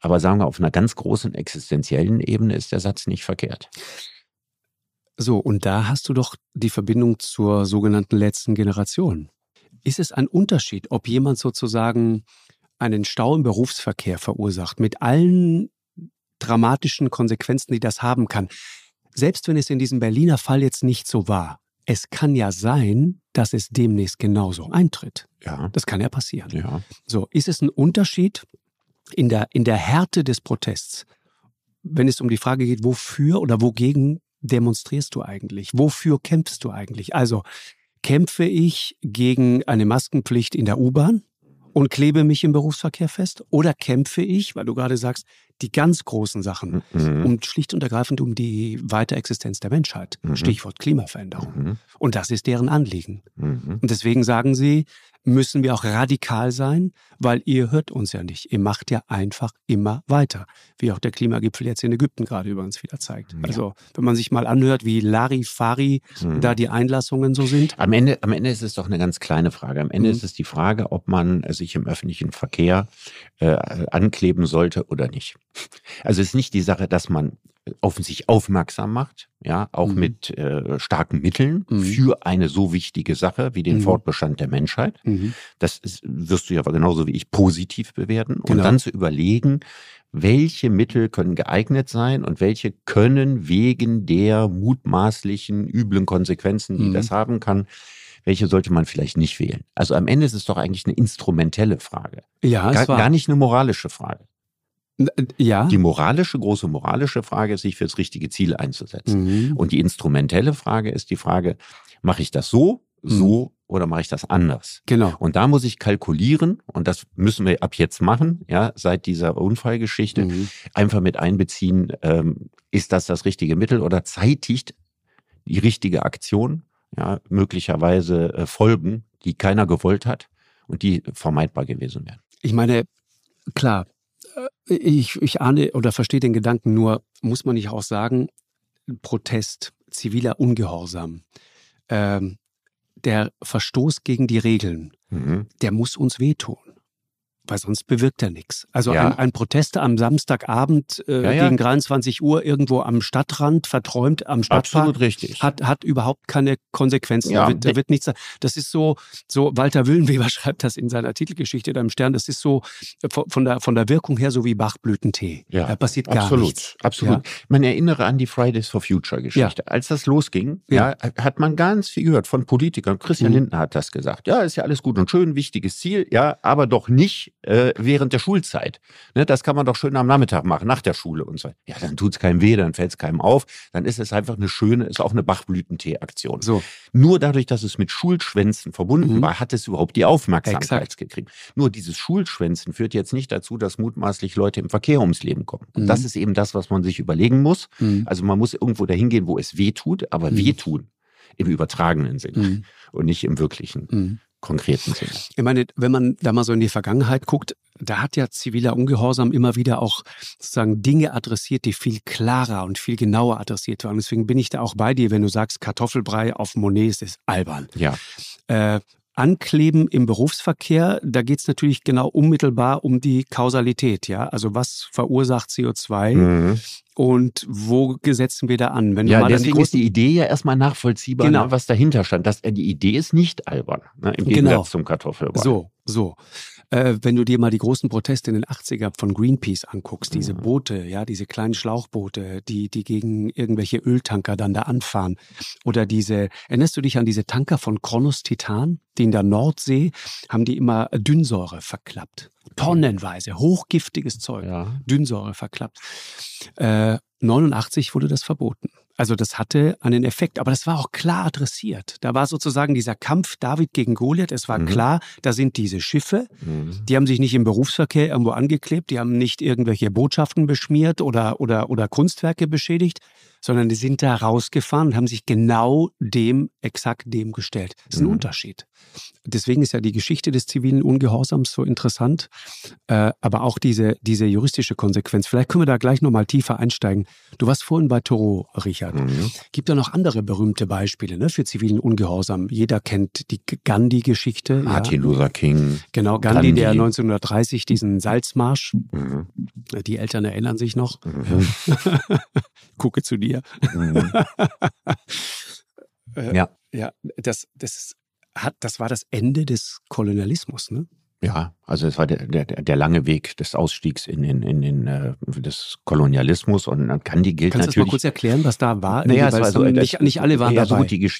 Aber sagen wir, auf einer ganz großen existenziellen Ebene ist der Satz nicht verkehrt. So, und da hast du doch die Verbindung zur sogenannten letzten Generation. Ist es ein Unterschied, ob jemand sozusagen einen Stau im Berufsverkehr verursacht, mit allen dramatischen Konsequenzen, die das haben kann? Selbst wenn es in diesem Berliner Fall jetzt nicht so war, es kann ja sein, dass es demnächst genauso eintritt. Ja. Das kann ja passieren. Ja. So, ist es ein Unterschied in der, in der Härte des Protests, wenn es um die Frage geht, wofür oder wogegen demonstrierst du eigentlich? Wofür kämpfst du eigentlich? Also kämpfe ich gegen eine Maskenpflicht in der U-Bahn und klebe mich im Berufsverkehr fest? Oder kämpfe ich, weil du gerade sagst, die ganz großen Sachen, mhm. um schlicht und ergreifend um die Weiterexistenz der Menschheit. Mhm. Stichwort Klimaveränderung. Mhm. Und das ist deren Anliegen. Mhm. Und deswegen sagen sie, müssen wir auch radikal sein, weil ihr hört uns ja nicht. Ihr macht ja einfach immer weiter. Wie auch der Klimagipfel jetzt in Ägypten gerade übrigens wieder zeigt. Ja. Also, wenn man sich mal anhört, wie Larifari mhm. da die Einlassungen so sind. Am Ende, am Ende ist es doch eine ganz kleine Frage. Am Ende mhm. ist es die Frage, ob man sich im öffentlichen Verkehr äh, ankleben sollte oder nicht. Also es ist nicht die Sache, dass man auf sich aufmerksam macht, ja, auch mhm. mit äh, starken Mitteln mhm. für eine so wichtige Sache wie den mhm. Fortbestand der Menschheit. Mhm. Das ist, wirst du ja genauso wie ich positiv bewerten und genau. dann zu überlegen, welche Mittel können geeignet sein und welche können wegen der mutmaßlichen üblen Konsequenzen, die das mhm. haben kann, welche sollte man vielleicht nicht wählen? Also am Ende ist es doch eigentlich eine instrumentelle Frage. Ja, gar, gar nicht eine moralische Frage. Äh, ja. Die moralische, große moralische Frage ist, sich für das richtige Ziel einzusetzen. Mhm. Und die instrumentelle Frage ist die Frage, mache ich das so, so mhm. oder mache ich das anders? Genau. Und da muss ich kalkulieren, und das müssen wir ab jetzt machen, ja, seit dieser Unfallgeschichte, mhm. einfach mit einbeziehen, ähm, ist das das richtige Mittel oder zeitigt die richtige Aktion, ja, möglicherweise äh, Folgen, die keiner gewollt hat und die vermeidbar gewesen wären. Ich meine, klar, ich, ich ahne oder verstehe den Gedanken nur, muss man nicht auch sagen, Protest, ziviler Ungehorsam, ähm, der Verstoß gegen die Regeln, mhm. der muss uns wehtun weil sonst bewirkt er nichts. Also ja. ein, ein Protest am Samstagabend äh, ja, ja. gegen 23 Uhr irgendwo am Stadtrand, verträumt am Stadtpark, Absolut richtig. Hat, hat überhaupt keine Konsequenzen. Ja. Da, wird, da wird nichts. Das ist so, so Walter Willenweber [laughs] schreibt das in seiner Titelgeschichte da im Stern. Das ist so äh, von der, von der Wirkung her so wie Bachblütentee. Ja. Da passiert gar absolut, nichts. Absolut. Man erinnere an die Fridays for Future Geschichte. Als das losging, ja. hat man ganz viel gehört von Politikern. Christian mhm. Lindner hat das gesagt. Ja, ist ja alles gut und schön, wichtiges Ziel, ja, aber doch nicht äh, während der Schulzeit. Ne, das kann man doch schön am Nachmittag machen, nach der Schule und so. Ja, dann tut es keinem weh, dann fällt es keinem auf. Dann ist es einfach eine schöne, ist auch eine Bachblütentee-Aktion. So. Nur dadurch, dass es mit Schulschwänzen verbunden mhm. war, hat es überhaupt die Aufmerksamkeit Exakt. gekriegt. Nur dieses Schulschwänzen führt jetzt nicht dazu, dass mutmaßlich Leute im Verkehr ums Leben kommen. Und mhm. das ist eben das, was man sich überlegen muss. Mhm. Also man muss irgendwo dahin gehen, wo es weh tut, aber mhm. wehtun im übertragenen Sinne mhm. und nicht im wirklichen. Konkreten Sinne. Ich meine, wenn man da mal so in die Vergangenheit guckt, da hat ja ziviler Ungehorsam immer wieder auch sozusagen Dinge adressiert, die viel klarer und viel genauer adressiert waren. Deswegen bin ich da auch bei dir, wenn du sagst, Kartoffelbrei auf Monet ist albern. Ja. Äh, Ankleben im Berufsverkehr, da geht es natürlich genau unmittelbar um die Kausalität, ja. Also was verursacht CO2 mhm. und wo setzen wir da an? Wenn ja, deswegen ist die Idee ja erstmal nachvollziehbar, genau. ne, was dahinter stand. Das, die Idee ist nicht albern, ne, im Gegensatz genau. zum Kartoffelbrei. So, so. Äh, wenn du dir mal die großen Proteste in den 80er von Greenpeace anguckst, diese mhm. Boote, ja, diese kleinen Schlauchboote, die, die gegen irgendwelche Öltanker dann da anfahren. Oder diese, erinnerst du dich an diese Tanker von Kronos Titan? Die in der Nordsee haben die immer Dünnsäure verklappt. Tonnenweise, hochgiftiges Zeug, ja. Dünnsäure verklappt. Äh, 89 wurde das verboten. Also das hatte einen Effekt, aber das war auch klar adressiert. Da war sozusagen dieser Kampf David gegen Goliath. Es war mhm. klar, da sind diese Schiffe, mhm. die haben sich nicht im Berufsverkehr irgendwo angeklebt, die haben nicht irgendwelche Botschaften beschmiert oder, oder, oder Kunstwerke beschädigt, sondern die sind da rausgefahren und haben sich genau dem, exakt dem gestellt. Das ist ein mhm. Unterschied. Deswegen ist ja die Geschichte des zivilen Ungehorsams so interessant, äh, aber auch diese, diese juristische Konsequenz. Vielleicht können wir da gleich nochmal tiefer einsteigen. Du warst vorhin bei Thoreau, Richard. Mhm. Gibt ja noch andere berühmte Beispiele ne, für zivilen Ungehorsam. Jeder kennt die Gandhi-Geschichte. Martin ja. Luther King. Genau, Gandhi, Gandhi, der 1930 diesen Salzmarsch, mhm. die Eltern erinnern sich noch. Mhm. [laughs] Gucke zu dir. Mhm. [laughs] äh, ja. Ja, das, das hat, das war das Ende des Kolonialismus, ne? Ja, also es war der, der, der lange Weg des Ausstiegs in, in, in, in äh, des Kolonialismus und Gandhi gilt Kannst natürlich. Kannst du mal kurz erklären, was da war? Naja, es war so, nicht, nicht alle waren ja, dabei. So die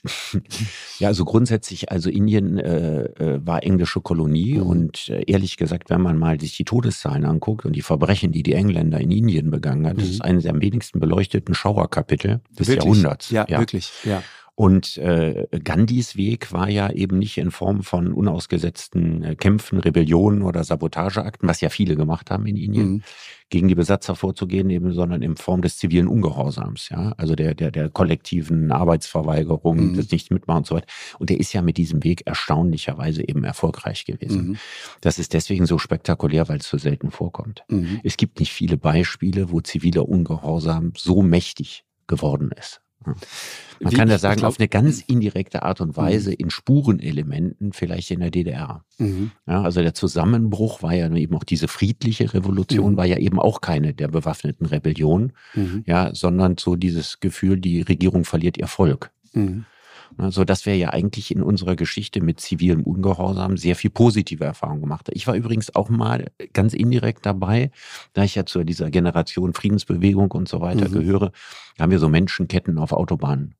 [laughs] ja, also grundsätzlich, also Indien äh, äh, war englische Kolonie mhm. und äh, ehrlich gesagt, wenn man mal sich die Todeszahlen anguckt und die Verbrechen, die die Engländer in Indien begangen haben, mhm. das ist eines der am wenigsten beleuchteten Schauerkapitel des wirklich? Jahrhunderts. Ja, ja, wirklich, ja. Und äh, Gandhis Weg war ja eben nicht in Form von unausgesetzten äh, Kämpfen, Rebellionen oder Sabotageakten, was ja viele gemacht haben in Indien, mhm. gegen die Besatzer vorzugehen, eben, sondern in Form des zivilen Ungehorsams, ja, also der der der kollektiven Arbeitsverweigerung, mhm. des Nichtmitmachen und so weiter. Und der ist ja mit diesem Weg erstaunlicherweise eben erfolgreich gewesen. Mhm. Das ist deswegen so spektakulär, weil es so selten vorkommt. Mhm. Es gibt nicht viele Beispiele, wo ziviler Ungehorsam so mächtig geworden ist. Man Wie, kann das sagen, glaub, auf eine ganz indirekte Art und Weise mhm. in Spurenelementen, vielleicht in der DDR. Mhm. Ja, also der Zusammenbruch war ja eben auch diese friedliche Revolution, mhm. war ja eben auch keine der bewaffneten Rebellion, mhm. ja, sondern so dieses Gefühl, die Regierung verliert ihr Volk. Mhm. Also das wäre ja eigentlich in unserer Geschichte mit zivilem Ungehorsam sehr viel positive Erfahrungen gemacht. Ich war übrigens auch mal ganz indirekt dabei, da ich ja zu dieser Generation Friedensbewegung und so weiter mhm. gehöre, haben wir so Menschenketten auf Autobahnen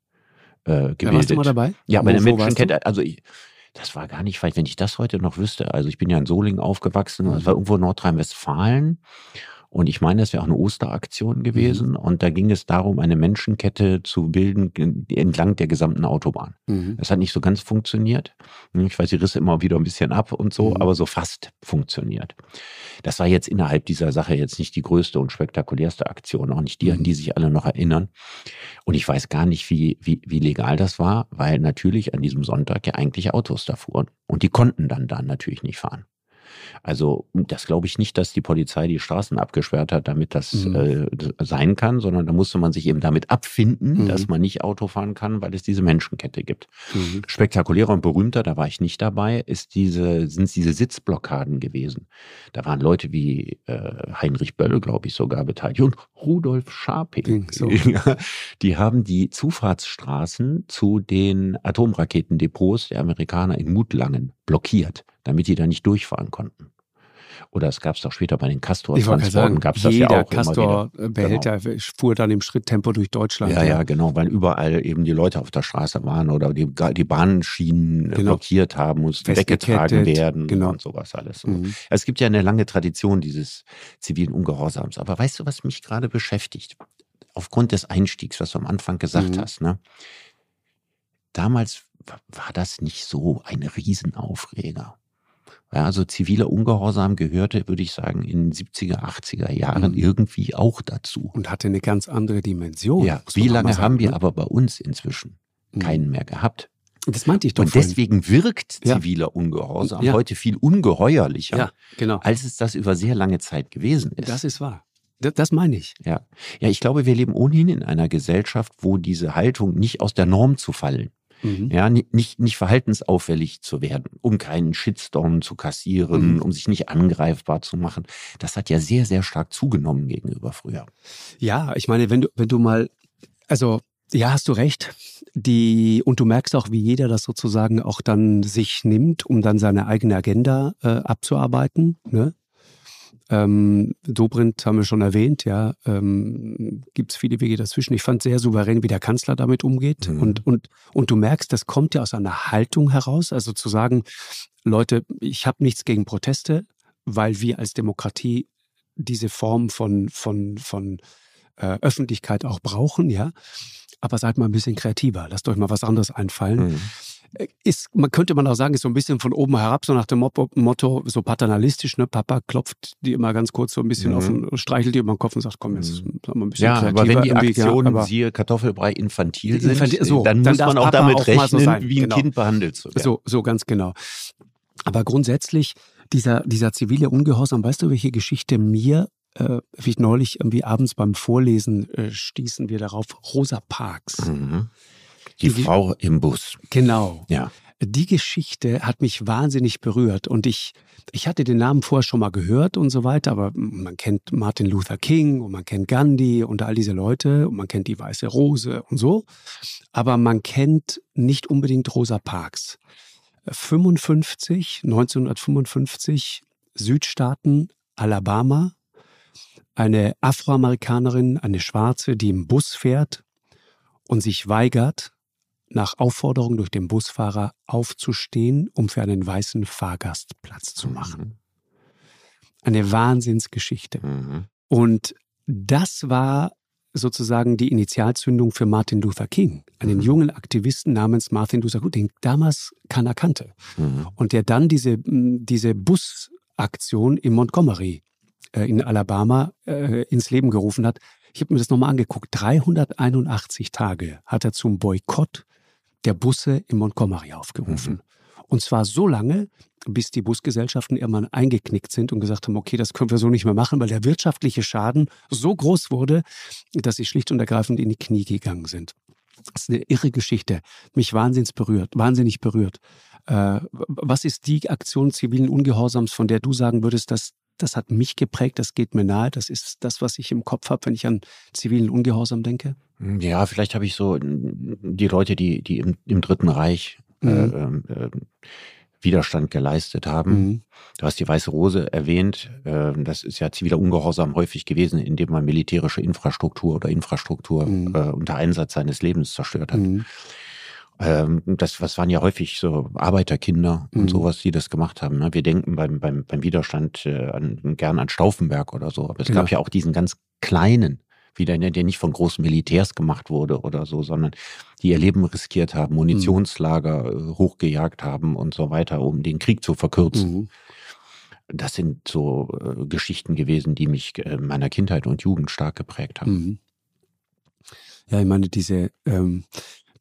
äh, gebildet. Ja, warst du mal dabei? Ja, bei der Menschenkette, also ich, das war gar nicht weit, wenn ich das heute noch wüsste. Also ich bin ja in Solingen aufgewachsen, das war irgendwo Nordrhein-Westfalen. Und ich meine, das wäre auch eine Osteraktion gewesen. Mhm. Und da ging es darum, eine Menschenkette zu bilden entlang der gesamten Autobahn. Mhm. Das hat nicht so ganz funktioniert. Ich weiß, die risse immer wieder ein bisschen ab und so, mhm. aber so fast funktioniert. Das war jetzt innerhalb dieser Sache jetzt nicht die größte und spektakulärste Aktion, auch nicht die, an die mhm. sich alle noch erinnern. Und ich weiß gar nicht, wie, wie, wie legal das war, weil natürlich an diesem Sonntag ja eigentlich Autos da fuhren. Und die konnten dann da natürlich nicht fahren. Also das glaube ich nicht, dass die Polizei die Straßen abgesperrt hat, damit das mhm. äh, sein kann, sondern da musste man sich eben damit abfinden, mhm. dass man nicht Auto fahren kann, weil es diese Menschenkette gibt. Mhm. Spektakulärer und berühmter, da war ich nicht dabei, ist diese, sind diese Sitzblockaden gewesen. Da waren Leute wie äh, Heinrich Böll, glaube ich, sogar beteiligt und Rudolf Scharping. So. [laughs] die haben die Zufahrtsstraßen zu den Atomraketendepots der Amerikaner in Mutlangen blockiert damit die da nicht durchfahren konnten. Oder es gab es doch später bei den Castor-Transporten, gab es das ja auch Castor-Behälter genau. fuhr dann im Schritttempo durch Deutschland. Ja, ja, genau, weil überall eben die Leute auf der Straße waren oder die, die Bahnschienen genau. blockiert haben, mussten weggetragen werden genau. und sowas alles. Mhm. Es gibt ja eine lange Tradition dieses zivilen Ungehorsams. Aber weißt du, was mich gerade beschäftigt? Aufgrund des Einstiegs, was du am Anfang gesagt mhm. hast, ne? Damals war das nicht so ein Riesenaufreger. Ja, also ziviler Ungehorsam gehörte, würde ich sagen, in den 70er, 80er Jahren mhm. irgendwie auch dazu. Und hatte eine ganz andere Dimension. Ja, wie lange sagen, haben wir ne? aber bei uns inzwischen mhm. keinen mehr gehabt? Das meinte ich doch. Und vorhin. deswegen wirkt ziviler ja. Ungehorsam ja. heute viel ungeheuerlicher, ja, genau. als es das über sehr lange Zeit gewesen ist. Das ist wahr. Das meine ich. Ja. ja, ich glaube, wir leben ohnehin in einer Gesellschaft, wo diese Haltung nicht aus der Norm zu fallen Mhm. Ja, nicht, nicht verhaltensauffällig zu werden, um keinen Shitstorm zu kassieren, mhm. um sich nicht angreifbar zu machen. Das hat ja sehr, sehr stark zugenommen gegenüber früher. Ja, ich meine, wenn du, wenn du mal, also Ja, hast du recht. Die, und du merkst auch, wie jeder das sozusagen auch dann sich nimmt, um dann seine eigene Agenda äh, abzuarbeiten. Ne? Ähm, Dobrindt haben wir schon erwähnt, ja, ähm, gibt es viele Wege dazwischen. Ich fand sehr souverän, wie der Kanzler damit umgeht. Mhm. Und, und, und du merkst, das kommt ja aus einer Haltung heraus, also zu sagen, Leute, ich habe nichts gegen Proteste, weil wir als Demokratie diese Form von, von, von äh, Öffentlichkeit auch brauchen, ja. Aber seid mal ein bisschen kreativer, lasst euch mal was anderes einfallen. Mhm. Äh, ist, man könnte man auch sagen, ist so ein bisschen von oben herab, so nach dem Motto, so paternalistisch, ne? Papa klopft die immer ganz kurz so ein bisschen mhm. auf und streichelt die über den Kopf und sagt, komm, jetzt mhm. sagen wir ein bisschen Ja, aber wenn die Aktionen, ja, siehe Kartoffelbrei, infantil sind, infantil, so, dann, dann muss man auch Papa damit auch rechnen, so wie ein genau. Kind behandelt zu werden. So, so ganz genau. Aber grundsätzlich, dieser, dieser zivile Ungehorsam, weißt du, welche Geschichte mir äh, wie neulich irgendwie abends beim Vorlesen äh, stießen wir darauf, Rosa Parks. Mhm. Die, die Frau im Bus. Genau. Ja. Die Geschichte hat mich wahnsinnig berührt und ich, ich hatte den Namen vorher schon mal gehört und so weiter, aber man kennt Martin Luther King und man kennt Gandhi und all diese Leute und man kennt die Weiße Rose und so, aber man kennt nicht unbedingt Rosa Parks. 55, 1955, Südstaaten, Alabama, eine Afroamerikanerin, eine Schwarze, die im Bus fährt und sich weigert, nach Aufforderung durch den Busfahrer aufzustehen, um für einen weißen Fahrgast Platz zu machen. Mhm. Eine Wahnsinnsgeschichte. Mhm. Und das war sozusagen die Initialzündung für Martin Luther King, einen mhm. jungen Aktivisten namens Martin Luther King, den damals keiner kannte. Mhm. Und der dann diese, diese Busaktion in Montgomery äh, in Alabama äh, ins Leben gerufen hat. Ich habe mir das nochmal angeguckt. 381 Tage hat er zum Boykott der Busse in Montgomery aufgerufen. Mhm. Und zwar so lange, bis die Busgesellschaften irgendwann eingeknickt sind und gesagt haben, okay, das können wir so nicht mehr machen, weil der wirtschaftliche Schaden so groß wurde, dass sie schlicht und ergreifend in die Knie gegangen sind. Das ist eine irre Geschichte. Mich wahnsinnig berührt, wahnsinnig berührt. Äh, was ist die Aktion zivilen Ungehorsams, von der du sagen würdest, dass das hat mich geprägt, das geht mir nahe, das ist das, was ich im Kopf habe, wenn ich an zivilen Ungehorsam denke? Hm, ja, vielleicht habe ich so die Leute, die, die im, im Dritten Reich äh, mhm. äh, Widerstand geleistet haben. Mhm. Du hast die Weiße Rose erwähnt. Äh, das ist ja ziviler Ungehorsam häufig gewesen, indem man militärische Infrastruktur oder Infrastruktur mhm. äh, unter Einsatz seines Lebens zerstört hat. Mhm. Ähm, das, was waren ja häufig so Arbeiterkinder und mhm. sowas, die das gemacht haben. Ne? Wir denken beim, beim, beim Widerstand äh, an, gern an Stauffenberg oder so, aber es genau. gab ja auch diesen ganz kleinen, wieder, der nicht von großen Militärs gemacht wurde oder so, sondern die ihr Leben riskiert haben, Munitionslager mhm. hochgejagt haben und so weiter, um den Krieg zu verkürzen. Mhm. Das sind so äh, Geschichten gewesen, die mich äh, in meiner Kindheit und Jugend stark geprägt haben. Mhm. Ja, ich meine, diese, ähm,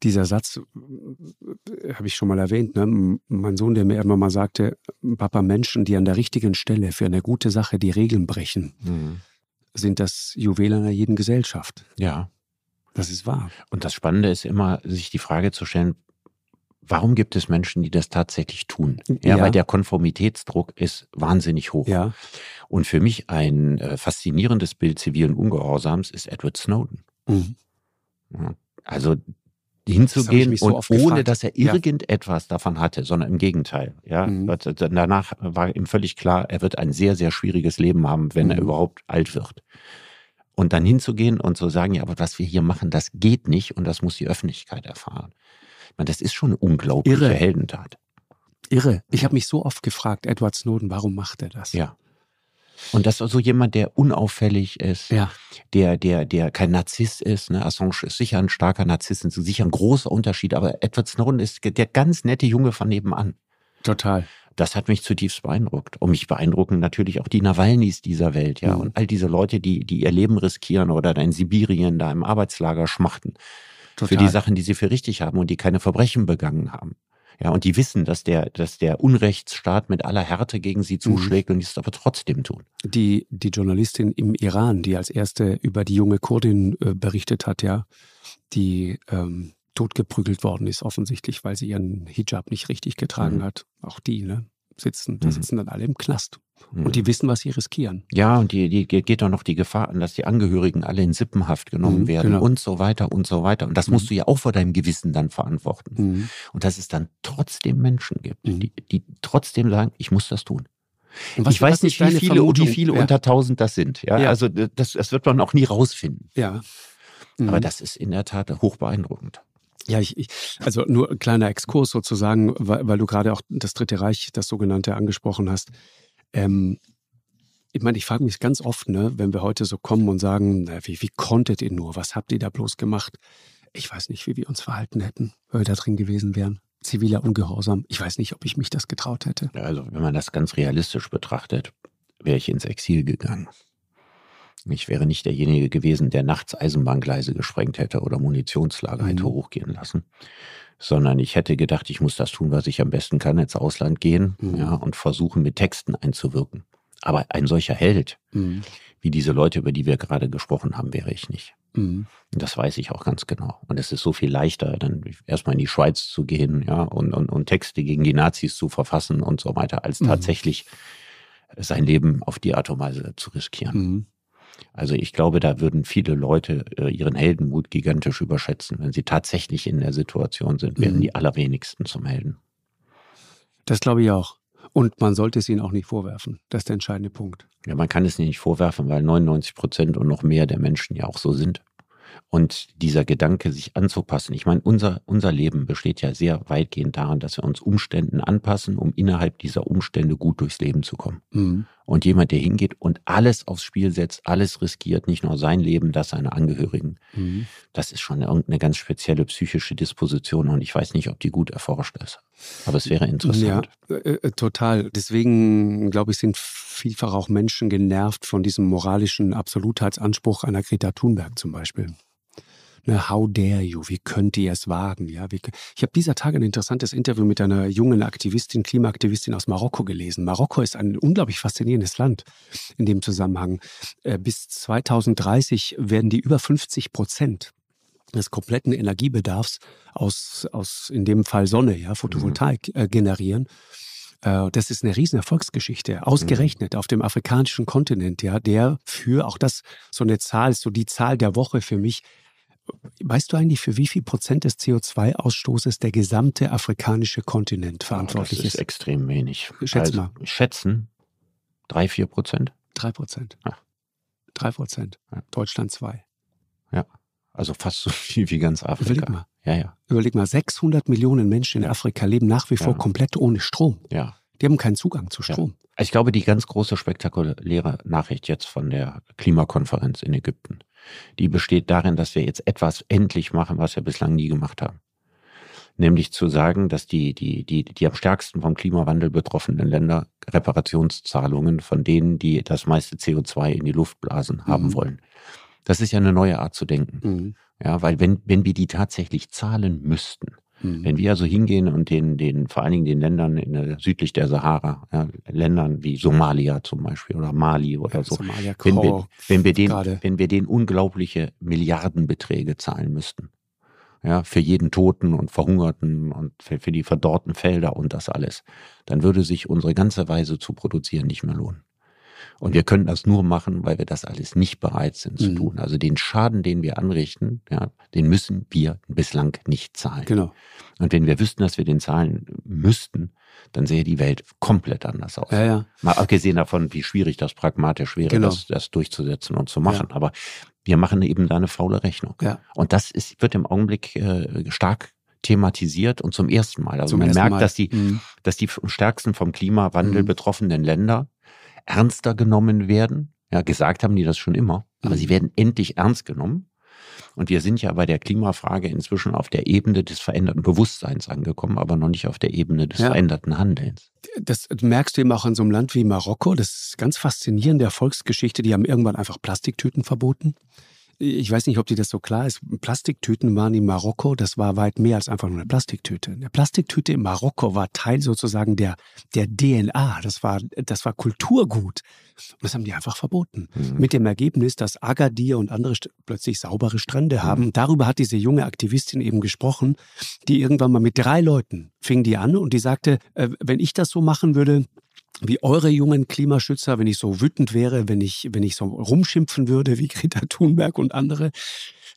dieser Satz äh, habe ich schon mal erwähnt. Ne? Mein Sohn, der mir immer mal sagte, Papa, Menschen, die an der richtigen Stelle für eine gute Sache die Regeln brechen, mhm. sind das Juwel einer jeden Gesellschaft. Ja. Das ist wahr. Und das Spannende ist immer, sich die Frage zu stellen, warum gibt es Menschen, die das tatsächlich tun? Ja, ja. weil der Konformitätsdruck ist wahnsinnig hoch. Ja. Und für mich ein äh, faszinierendes Bild zivilen Ungehorsams ist Edward Snowden. Mhm. Also hinzugehen so und ohne, gefragt. dass er irgendetwas ja. davon hatte, sondern im Gegenteil. Ja, mhm. danach war ihm völlig klar, er wird ein sehr, sehr schwieriges Leben haben, wenn mhm. er überhaupt alt wird. Und dann hinzugehen und zu sagen, ja, aber was wir hier machen, das geht nicht und das muss die Öffentlichkeit erfahren. Ich meine, das ist schon eine unglaubliche Irre. Heldentat. Irre. Ich habe mich so oft gefragt, Edward Snowden, warum macht er das? Ja. Und das ist so jemand, der unauffällig ist, ja. der, der, der kein Narzisst ist. Ne? Assange ist sicher ein starker Narzisst, ist sicher ein großer Unterschied, aber Edward Snowden ist der ganz nette Junge von nebenan. Total. Das hat mich zutiefst beeindruckt. Und mich beeindrucken natürlich auch die Nawalnys dieser Welt, ja. Mhm. Und all diese Leute, die, die ihr Leben riskieren oder in Sibirien da im Arbeitslager schmachten. Total. Für die Sachen, die sie für richtig haben und die keine Verbrechen begangen haben. Ja, und die wissen, dass der, dass der Unrechtsstaat mit aller Härte gegen sie mhm. zuschlägt mhm. und die es aber trotzdem tun. Die, die Journalistin im Iran, die als erste über die junge Kurdin äh, berichtet hat, ja, die ähm, totgeprügelt worden ist, offensichtlich, weil sie ihren Hijab nicht richtig getragen mhm. hat. Auch die, ne? Sitzen, da mhm. sitzen dann alle im Knast. Und die mhm. wissen, was sie riskieren. Ja, und die, die geht doch noch die Gefahr an, dass die Angehörigen alle in Sippenhaft genommen mhm, werden genau. und so weiter und so weiter. Und das mhm. musst du ja auch vor deinem Gewissen dann verantworten. Mhm. Und dass es dann trotzdem Menschen gibt, mhm. die, die trotzdem sagen, ich muss das tun. ich weiß nicht, wie viele, wie viele ja. unter tausend das sind. Ja, ja. also das, das wird man auch nie rausfinden. Ja. Aber mhm. das ist in der Tat hoch beeindruckend. Ja, ich, ich, also nur ein kleiner Exkurs sozusagen, weil, weil du gerade auch das Dritte Reich, das sogenannte, angesprochen hast. Ähm, ich meine, ich frage mich ganz oft, ne, wenn wir heute so kommen und sagen, na, wie, wie konntet ihr nur? Was habt ihr da bloß gemacht? Ich weiß nicht, wie wir uns verhalten hätten, wenn wir da drin gewesen wären. Ziviler Ungehorsam. Ich weiß nicht, ob ich mich das getraut hätte. Also, wenn man das ganz realistisch betrachtet, wäre ich ins Exil gegangen. Ich wäre nicht derjenige gewesen, der nachts Eisenbahngleise gesprengt hätte oder Munitionslager mhm. hätte hochgehen lassen, sondern ich hätte gedacht, ich muss das tun, was ich am besten kann, ins Ausland gehen mhm. ja, und versuchen, mit Texten einzuwirken. Aber ein solcher Held, mhm. wie diese Leute, über die wir gerade gesprochen haben, wäre ich nicht. Mhm. Das weiß ich auch ganz genau. Und es ist so viel leichter, dann erstmal in die Schweiz zu gehen, ja, und, und, und Texte gegen die Nazis zu verfassen und so weiter, als mhm. tatsächlich sein Leben auf die Art und Weise zu riskieren. Also ich glaube, da würden viele Leute äh, ihren Heldenmut gigantisch überschätzen. Wenn sie tatsächlich in der Situation sind, werden mhm. die allerwenigsten zum Helden. Das glaube ich auch. Und man sollte es ihnen auch nicht vorwerfen. Das ist der entscheidende Punkt. Ja, man kann es nicht vorwerfen, weil 99 Prozent und noch mehr der Menschen ja auch so sind. Und dieser Gedanke, sich anzupassen. Ich meine, unser, unser Leben besteht ja sehr weitgehend daran, dass wir uns Umständen anpassen, um innerhalb dieser Umstände gut durchs Leben zu kommen. Mhm. Und jemand, der hingeht und alles aufs Spiel setzt, alles riskiert, nicht nur sein Leben, das seiner Angehörigen, mhm. das ist schon irgendeine ganz spezielle psychische Disposition und ich weiß nicht, ob die gut erforscht ist. Aber es wäre interessant. Ja, äh, äh total. Deswegen, glaube ich, sind vielfach auch Menschen genervt von diesem moralischen Absolutheitsanspruch einer Greta Thunberg zum Beispiel. Ne, how dare you? Wie könnt ihr es wagen? Ja, wie, ich habe dieser Tage ein interessantes Interview mit einer jungen Aktivistin, Klimaaktivistin aus Marokko gelesen. Marokko ist ein unglaublich faszinierendes Land in dem Zusammenhang. Äh, bis 2030 werden die über 50 Prozent des kompletten Energiebedarfs aus, aus in dem Fall Sonne, ja, Photovoltaik mhm. äh, generieren. Äh, das ist eine riesen Erfolgsgeschichte, ausgerechnet mhm. auf dem afrikanischen Kontinent, ja, der für auch das so eine Zahl ist, so die Zahl der Woche für mich, Weißt du eigentlich, für wie viel Prozent des CO2-Ausstoßes der gesamte afrikanische Kontinent verantwortlich oh, das ist? ist extrem wenig. Schätz also, mal. Schätzen drei, vier Prozent? Drei Prozent. Ja. Drei Prozent. Ja. Deutschland zwei. Ja. Also fast so viel wie ganz Afrika. Überleg mal. Ja, ja. Überleg mal, 600 Millionen Menschen in Afrika leben nach wie vor ja. komplett ohne Strom. Ja. Die haben keinen Zugang zu Strom. Ich glaube, die ganz große spektakuläre Nachricht jetzt von der Klimakonferenz in Ägypten, die besteht darin, dass wir jetzt etwas endlich machen, was wir bislang nie gemacht haben. Nämlich zu sagen, dass die, die, die, die am stärksten vom Klimawandel betroffenen Länder Reparationszahlungen von denen, die das meiste CO2 in die Luft blasen, mhm. haben wollen. Das ist ja eine neue Art zu denken. Mhm. Ja, weil wenn, wenn wir die tatsächlich zahlen müssten, Mhm. Wenn wir also hingehen und den, den, vor allen Dingen den Ländern in, äh, südlich der Sahara, ja, Ländern wie Somalia zum Beispiel oder Mali oder ja, so, Somalia, wenn, wir, wenn, wir den, wenn wir denen unglaubliche Milliardenbeträge zahlen müssten, ja, für jeden Toten und Verhungerten und für, für die verdorrten Felder und das alles, dann würde sich unsere ganze Weise zu produzieren nicht mehr lohnen. Und wir können das nur machen, weil wir das alles nicht bereit sind zu mhm. tun. Also den Schaden, den wir anrichten, ja, den müssen wir bislang nicht zahlen. Genau. Und wenn wir wüssten, dass wir den zahlen müssten, dann sähe die Welt komplett anders aus. Ja, ja. Mal abgesehen davon, wie schwierig das pragmatisch wäre, genau. das, das durchzusetzen und zu machen. Ja. Aber wir machen eben da eine faule Rechnung. Ja. Und das ist, wird im Augenblick äh, stark thematisiert und zum ersten Mal. Also zum man merkt, Mal. dass die, mhm. dass die stärksten vom Klimawandel mhm. betroffenen Länder ernster genommen werden. Ja, gesagt haben die das schon immer, aber mhm. sie werden endlich ernst genommen. Und wir sind ja bei der Klimafrage inzwischen auf der Ebene des veränderten Bewusstseins angekommen, aber noch nicht auf der Ebene des ja. veränderten Handelns. Das merkst du eben auch in so einem Land wie Marokko. Das ist ganz faszinierend der Erfolgsgeschichte. Die haben irgendwann einfach Plastiktüten verboten ich weiß nicht, ob dir das so klar ist, Plastiktüten waren in Marokko, das war weit mehr als einfach nur eine Plastiktüte. Eine Plastiktüte in Marokko war Teil sozusagen der, der DNA, das war, das war Kulturgut. Und das haben die einfach verboten. Mhm. Mit dem Ergebnis, dass Agadir und andere plötzlich saubere Strände haben. Mhm. Darüber hat diese junge Aktivistin eben gesprochen, die irgendwann mal mit drei Leuten fing die an und die sagte, äh, wenn ich das so machen würde, wie eure jungen Klimaschützer, wenn ich so wütend wäre, wenn ich, wenn ich so rumschimpfen würde wie Greta Thunberg und andere,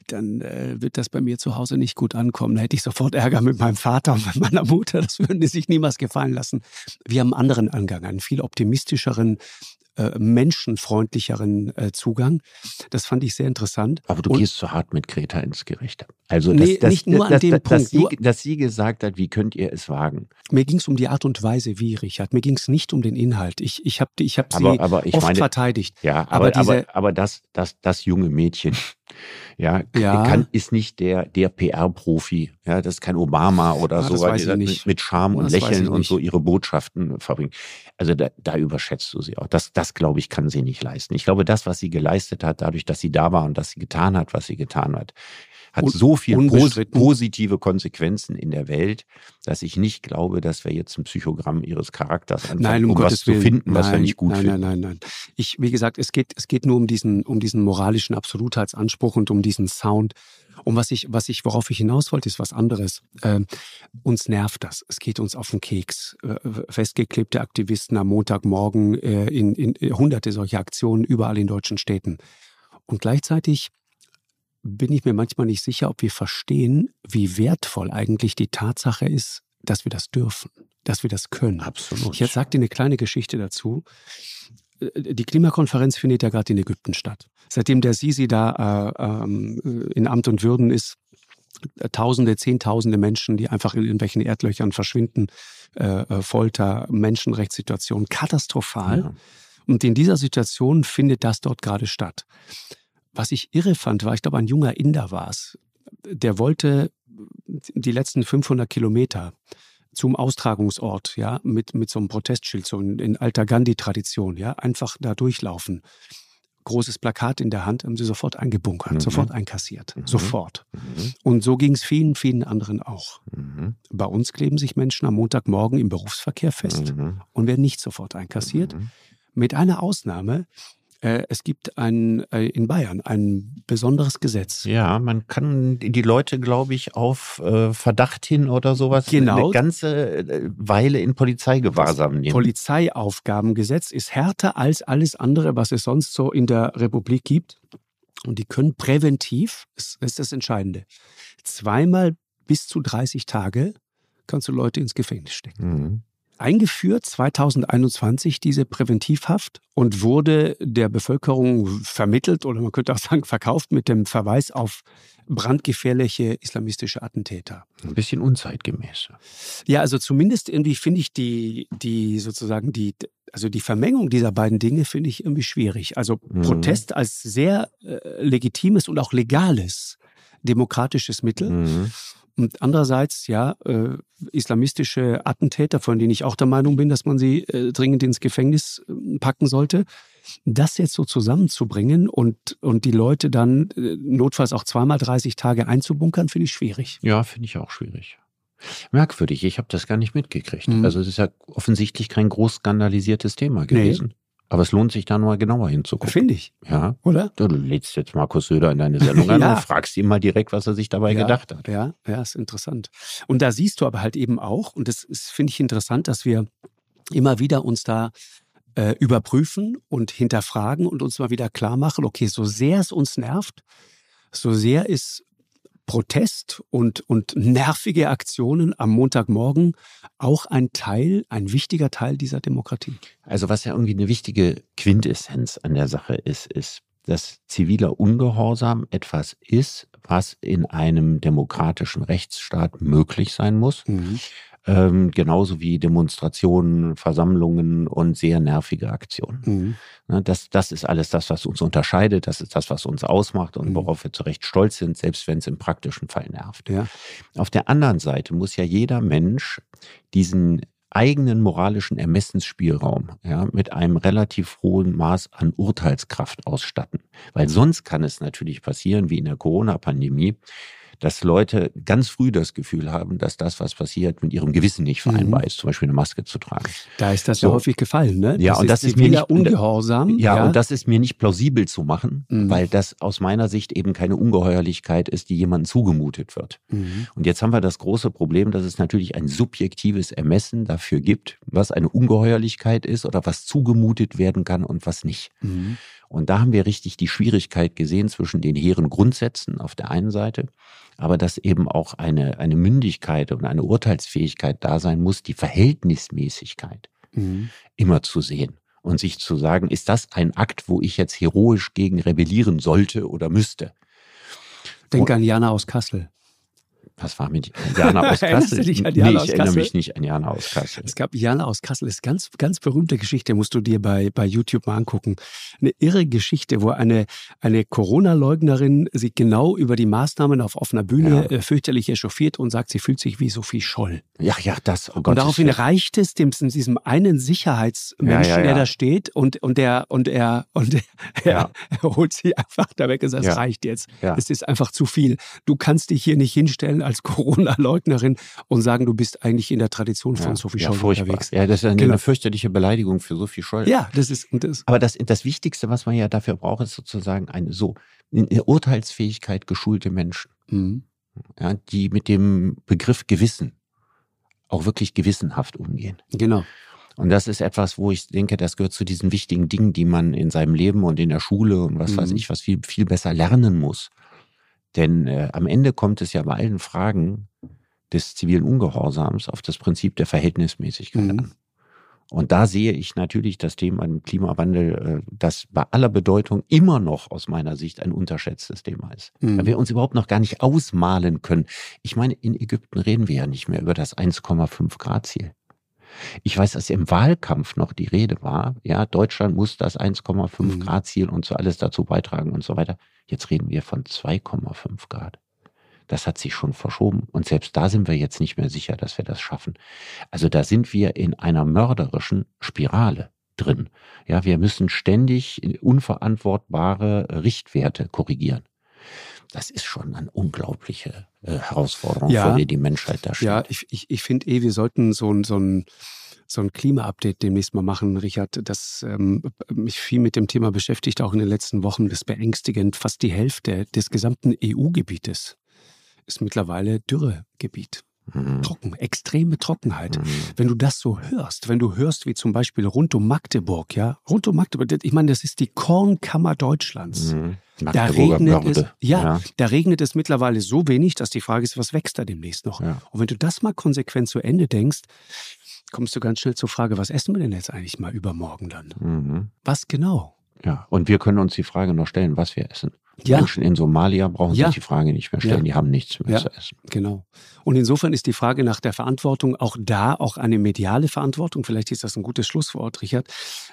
dann äh, wird das bei mir zu Hause nicht gut ankommen. Da hätte ich sofort Ärger mit meinem Vater und mit meiner Mutter. Das würden die sich niemals gefallen lassen. Wir haben einen anderen Angang, einen viel optimistischeren, äh, menschenfreundlicheren äh, Zugang. Das fand ich sehr interessant. Aber du und, gehst zu hart mit Greta ins Gericht. Also das, nee, das, nicht nur das, an dem das, Punkt. Dass sie, dass sie gesagt hat, wie könnt ihr es wagen? Mir ging es um die Art und Weise, wie, Richard. Mir ging es nicht um den Inhalt. Ich, ich habe ich hab sie aber, aber ich oft meine, verteidigt. Ja, aber, aber, diese, aber, aber das, das, das junge Mädchen, ja, ja. Kann, ist nicht der, der PR-Profi. Ja, das ist kein Obama oder ja, so, weil die mit, mit Charme und Lächeln und so ihre Botschaften verbringen. Also da, da überschätzt du sie auch. Das, das glaube ich, kann sie nicht leisten. Ich glaube, das, was sie geleistet hat, dadurch, dass sie da war und dass sie getan hat, was sie getan hat, hat Un so viel positive Konsequenzen in der Welt, dass ich nicht glaube, dass wir jetzt ein Psychogramm ihres Charakters anfangen, nein, um, um was zu finden, nein, was wir nicht gut nein, finden. Nein, nein, nein. Ich, wie gesagt, es geht, es geht nur um diesen, um diesen moralischen Absolutheitsanspruch und um diesen Sound. Und was ich, was ich, worauf ich hinaus wollte, ist was anderes. Ähm, uns nervt das. Es geht uns auf den Keks. Äh, festgeklebte Aktivisten am Montagmorgen äh, in, in, in hunderte solcher Aktionen überall in deutschen Städten. Und gleichzeitig bin ich mir manchmal nicht sicher, ob wir verstehen, wie wertvoll eigentlich die Tatsache ist, dass wir das dürfen, dass wir das können. Absolut. Ich jetzt sage dir eine kleine Geschichte dazu. Äh, die Klimakonferenz findet ja gerade in Ägypten statt. Seitdem der Sisi da äh, äh, in Amt und Würden ist, äh, Tausende, Zehntausende Menschen, die einfach in irgendwelchen Erdlöchern verschwinden, äh, äh Folter, Menschenrechtssituation, katastrophal. Ja. Und in dieser Situation findet das dort gerade statt. Was ich irre fand, war, ich glaube, ein junger Inder war es. Der wollte die letzten 500 Kilometer zum Austragungsort, ja, mit, mit so einem Protestschild, so in, in alter Gandhi-Tradition, ja, einfach da durchlaufen. Großes Plakat in der Hand, haben sie sofort eingebunkert, mhm. sofort einkassiert, mhm. sofort. Mhm. Und so ging es vielen, vielen anderen auch. Mhm. Bei uns kleben sich Menschen am Montagmorgen im Berufsverkehr fest mhm. und werden nicht sofort einkassiert. Mhm. Mit einer Ausnahme, äh, es gibt ein, äh, in Bayern ein besonderes Gesetz. Ja, man kann die Leute, glaube ich, auf äh, Verdacht hin oder sowas genau. eine ganze Weile in Polizeigewahrsam nehmen. Polizeiaufgabengesetz ist härter als alles andere, was es sonst so in der Republik gibt. Und die können präventiv, das ist das Entscheidende, zweimal bis zu 30 Tage kannst du Leute ins Gefängnis stecken. Mhm eingeführt 2021 diese Präventivhaft und wurde der Bevölkerung vermittelt oder man könnte auch sagen verkauft mit dem Verweis auf brandgefährliche islamistische Attentäter. Ein bisschen unzeitgemäß. Ja, also zumindest irgendwie finde ich die, die sozusagen die, also die Vermengung dieser beiden Dinge finde ich irgendwie schwierig. Also mhm. Protest als sehr äh, legitimes und auch legales demokratisches Mittel. Mhm. Und andererseits, ja, äh, islamistische Attentäter, von denen ich auch der Meinung bin, dass man sie äh, dringend ins Gefängnis äh, packen sollte. Das jetzt so zusammenzubringen und, und die Leute dann äh, notfalls auch zweimal 30 Tage einzubunkern, finde ich schwierig. Ja, finde ich auch schwierig. Merkwürdig, ich habe das gar nicht mitgekriegt. Mhm. Also es ist ja offensichtlich kein groß skandalisiertes Thema gewesen. Nee. Aber es lohnt sich da mal genauer hinzugucken. Finde ich. Ja. Oder? Du, lädst jetzt Markus Söder in deine Sendung an [laughs] ja. und fragst ihn mal direkt, was er sich dabei ja, gedacht hat. Ja, ja, ist interessant. Und da siehst du aber halt eben auch, und das finde ich interessant, dass wir immer wieder uns da äh, überprüfen und hinterfragen und uns mal wieder klar machen, okay, so sehr es uns nervt, so sehr ist Protest und, und nervige Aktionen am Montagmorgen auch ein Teil, ein wichtiger Teil dieser Demokratie. Also was ja irgendwie eine wichtige Quintessenz an der Sache ist, ist, dass ziviler Ungehorsam etwas ist, was in einem demokratischen Rechtsstaat möglich sein muss. Mhm ähm, genauso wie Demonstrationen, Versammlungen und sehr nervige Aktionen. Mhm. Ne, das, das ist alles das, was uns unterscheidet, das ist das, was uns ausmacht und mhm. worauf wir zu Recht stolz sind, selbst wenn es im praktischen Fall nervt. Ja. Auf der anderen Seite muss ja jeder Mensch diesen eigenen moralischen Ermessensspielraum ja, mit einem relativ hohen Maß an Urteilskraft ausstatten. Weil sonst kann es natürlich passieren, wie in der Corona-Pandemie, dass Leute ganz früh das Gefühl haben, dass das, was passiert, mit ihrem Gewissen nicht vereinbar mhm. ist, zum Beispiel eine Maske zu tragen. Da ist das so. ja häufig gefallen, ne? Ja, das und das ist mir nicht ungehorsam. Ja, ja, und das ist mir nicht plausibel zu machen, mhm. weil das aus meiner Sicht eben keine Ungeheuerlichkeit ist, die jemandem zugemutet wird. Mhm. Und jetzt haben wir das große Problem, dass es natürlich ein subjektives Ermessen dafür gibt, was eine Ungeheuerlichkeit ist oder was zugemutet werden kann und was nicht. Und da haben wir richtig die Schwierigkeit gesehen zwischen den hehren Grundsätzen auf der einen Seite, aber dass eben auch eine, eine Mündigkeit und eine Urteilsfähigkeit da sein muss, die Verhältnismäßigkeit mhm. immer zu sehen und sich zu sagen, ist das ein Akt, wo ich jetzt heroisch gegen rebellieren sollte oder müsste? Denk an Jana aus Kassel. Was war mit Jana aus [laughs] Kassel? dich an Jana nee, ich aus erinnere mich nicht an Jana aus Kassel. Es gab Jana aus Kassel, das ist ganz, ganz berühmte Geschichte, musst du dir bei, bei YouTube mal angucken. Eine irre Geschichte, wo eine, eine Corona-Leugnerin sich genau über die Maßnahmen auf offener Bühne ja. äh, fürchterlich echauffiert und sagt, sie fühlt sich wie Sophie Scholl. Ja, ja, das, oh Gott. Und daraufhin reicht es dem, diesem einen Sicherheitsmenschen, ja, ja, der da steht und, und der, und er, und er, [laughs] er holt sie einfach da weg und sagt, es reicht jetzt. Es ist einfach zu viel. Du kannst dich hier nicht hinstellen als Corona-Leugnerin und sagen, du bist eigentlich in der Tradition von ja, Sophie Scholl ja, unterwegs. Ja, das ist eine, genau. fürchterliche Beleidigung für Sophie Scholl. Ja, das ist. Das Aber das, das Wichtigste, was man ja dafür braucht, ist sozusagen eine so in Urteilsfähigkeit geschulte Menschen, mhm. ja, die mit dem Begriff Gewissen auch wirklich gewissenhaft umgehen. Genau. Und das ist etwas, wo ich denke, das gehört zu diesen wichtigen Dingen, die man in seinem Leben und in der Schule und was mhm. weiß ich, was viel, viel besser lernen muss. Denn äh, am Ende kommt es ja bei allen Fragen des zivilen Ungehorsams auf das Prinzip der Verhältnismäßigkeit mhm. an. Und da sehe ich natürlich das Thema im Klimawandel, äh, das bei aller Bedeutung immer noch aus meiner Sicht ein unterschätztes Thema ist. Mhm. Weil wir uns überhaupt noch gar nicht ausmalen können. Ich meine, in Ägypten reden wir ja nicht mehr über das 1,5 Grad Ziel. Ich weiß, dass im Wahlkampf noch die Rede war, ja, Deutschland muss das 1,5 mhm. Grad Ziel und so alles dazu beitragen und so weiter. Jetzt reden wir von 2,5 Grad. Das hat sich schon verschoben. Und selbst da sind wir jetzt nicht mehr sicher, dass wir das schaffen. Also da sind wir in einer mörderischen Spirale drin. Ja, wir müssen ständig unverantwortbare Richtwerte korrigieren. Das ist schon eine unglaubliche Herausforderung, ja, vor der die Menschheit da steht. Ja, ich, ich, ich finde eh, wir sollten so ein, so ein so ein Klima-Update demnächst mal machen, Richard, das ähm, mich viel mit dem Thema beschäftigt, auch in den letzten Wochen. Das ist beängstigend. Fast die Hälfte des gesamten EU-Gebietes ist mittlerweile Dürregebiet. Mhm. Trocken, extreme Trockenheit. Mhm. Wenn du das so hörst, wenn du hörst, wie zum Beispiel rund um Magdeburg, ja, rund um Magdeburg, ich meine, das ist die Kornkammer Deutschlands. Mhm. Da regnet es, ja, ja, da regnet es mittlerweile so wenig, dass die Frage ist, was wächst da demnächst noch? Ja. Und wenn du das mal konsequent zu Ende denkst, kommst du ganz schnell zur Frage, was essen wir denn jetzt eigentlich mal übermorgen dann? Mhm. Was genau? Ja, und wir können uns die Frage noch stellen, was wir essen. Ja. Menschen in Somalia brauchen ja. sich die Frage nicht mehr stellen, ja. die haben nichts mehr zu essen. Genau. Und insofern ist die Frage nach der Verantwortung auch da, auch eine mediale Verantwortung. Vielleicht ist das ein gutes Schlusswort, Richard.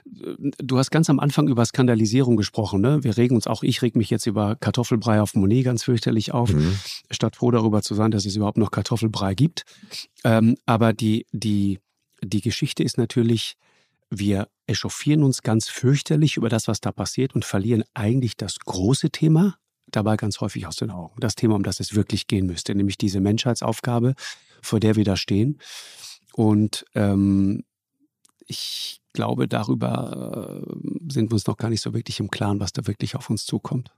Du hast ganz am Anfang über Skandalisierung gesprochen. Ne? Wir regen uns auch, ich reg mich jetzt über Kartoffelbrei auf Monet ganz fürchterlich auf, mhm. statt froh darüber zu sein, dass es überhaupt noch Kartoffelbrei gibt. Ähm, aber die, die, die Geschichte ist natürlich, wir echauffieren uns ganz fürchterlich über das, was da passiert und verlieren eigentlich das große Thema dabei ganz häufig aus den Augen. Das Thema, um das es wirklich gehen müsste, nämlich diese Menschheitsaufgabe, vor der wir da stehen. Und ähm, ich glaube, darüber äh, sind wir uns noch gar nicht so wirklich im Klaren, was da wirklich auf uns zukommt.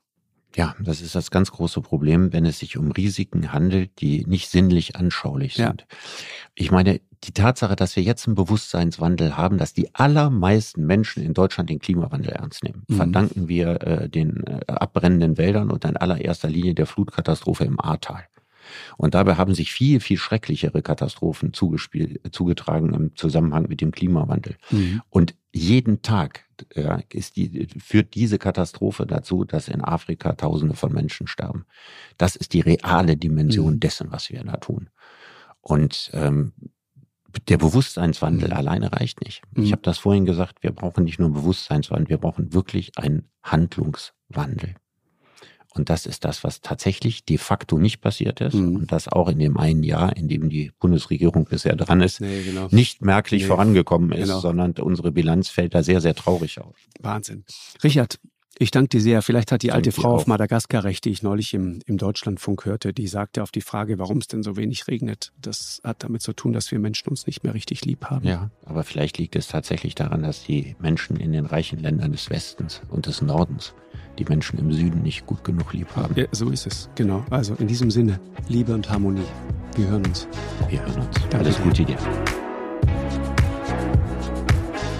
Ja, das ist das ganz große Problem, wenn es sich um Risiken handelt, die nicht sinnlich anschaulich sind. Ja. Ich meine, die Tatsache, dass wir jetzt einen Bewusstseinswandel haben, dass die allermeisten Menschen in Deutschland den Klimawandel ernst nehmen, mhm. verdanken wir äh, den äh, abbrennenden Wäldern und in allererster Linie der Flutkatastrophe im Ahrtal. Und dabei haben sich viel, viel schrecklichere Katastrophen zugetragen im Zusammenhang mit dem Klimawandel. Mhm. Und jeden Tag ja, ist die, führt diese Katastrophe dazu, dass in Afrika Tausende von Menschen sterben. Das ist die reale Dimension mhm. dessen, was wir da tun. Und ähm, der Bewusstseinswandel mhm. alleine reicht nicht. Mhm. Ich habe das vorhin gesagt, wir brauchen nicht nur Bewusstseinswandel, wir brauchen wirklich einen Handlungswandel. Und das ist das, was tatsächlich de facto nicht passiert ist. Mhm. Und das auch in dem einen Jahr, in dem die Bundesregierung bisher dran ist, nee, genau. nicht merklich nee, vorangekommen ist, genau. sondern unsere Bilanz fällt da sehr, sehr traurig aus. Wahnsinn. Richard, Ich danke dir sehr. Vielleicht hat die alte Frau auf Madagaskar recht, die ich neulich im, im Deutschlandfunk hörte. Die sagte auf die Frage, warum es denn so wenig regnet. Das hat damit zu tun, dass wir Menschen uns nicht mehr richtig lieb haben. Ja, aber vielleicht liegt es tatsächlich daran, dass die Menschen in den reichen Ländern des Westens und des Nordens die Menschen im Süden nicht gut genug lieb haben. Ja, so ist es. Genau. Also in diesem Sinne, Liebe und Harmonie. Wir hören uns. Wir hören uns. Danke Alles Gute dir.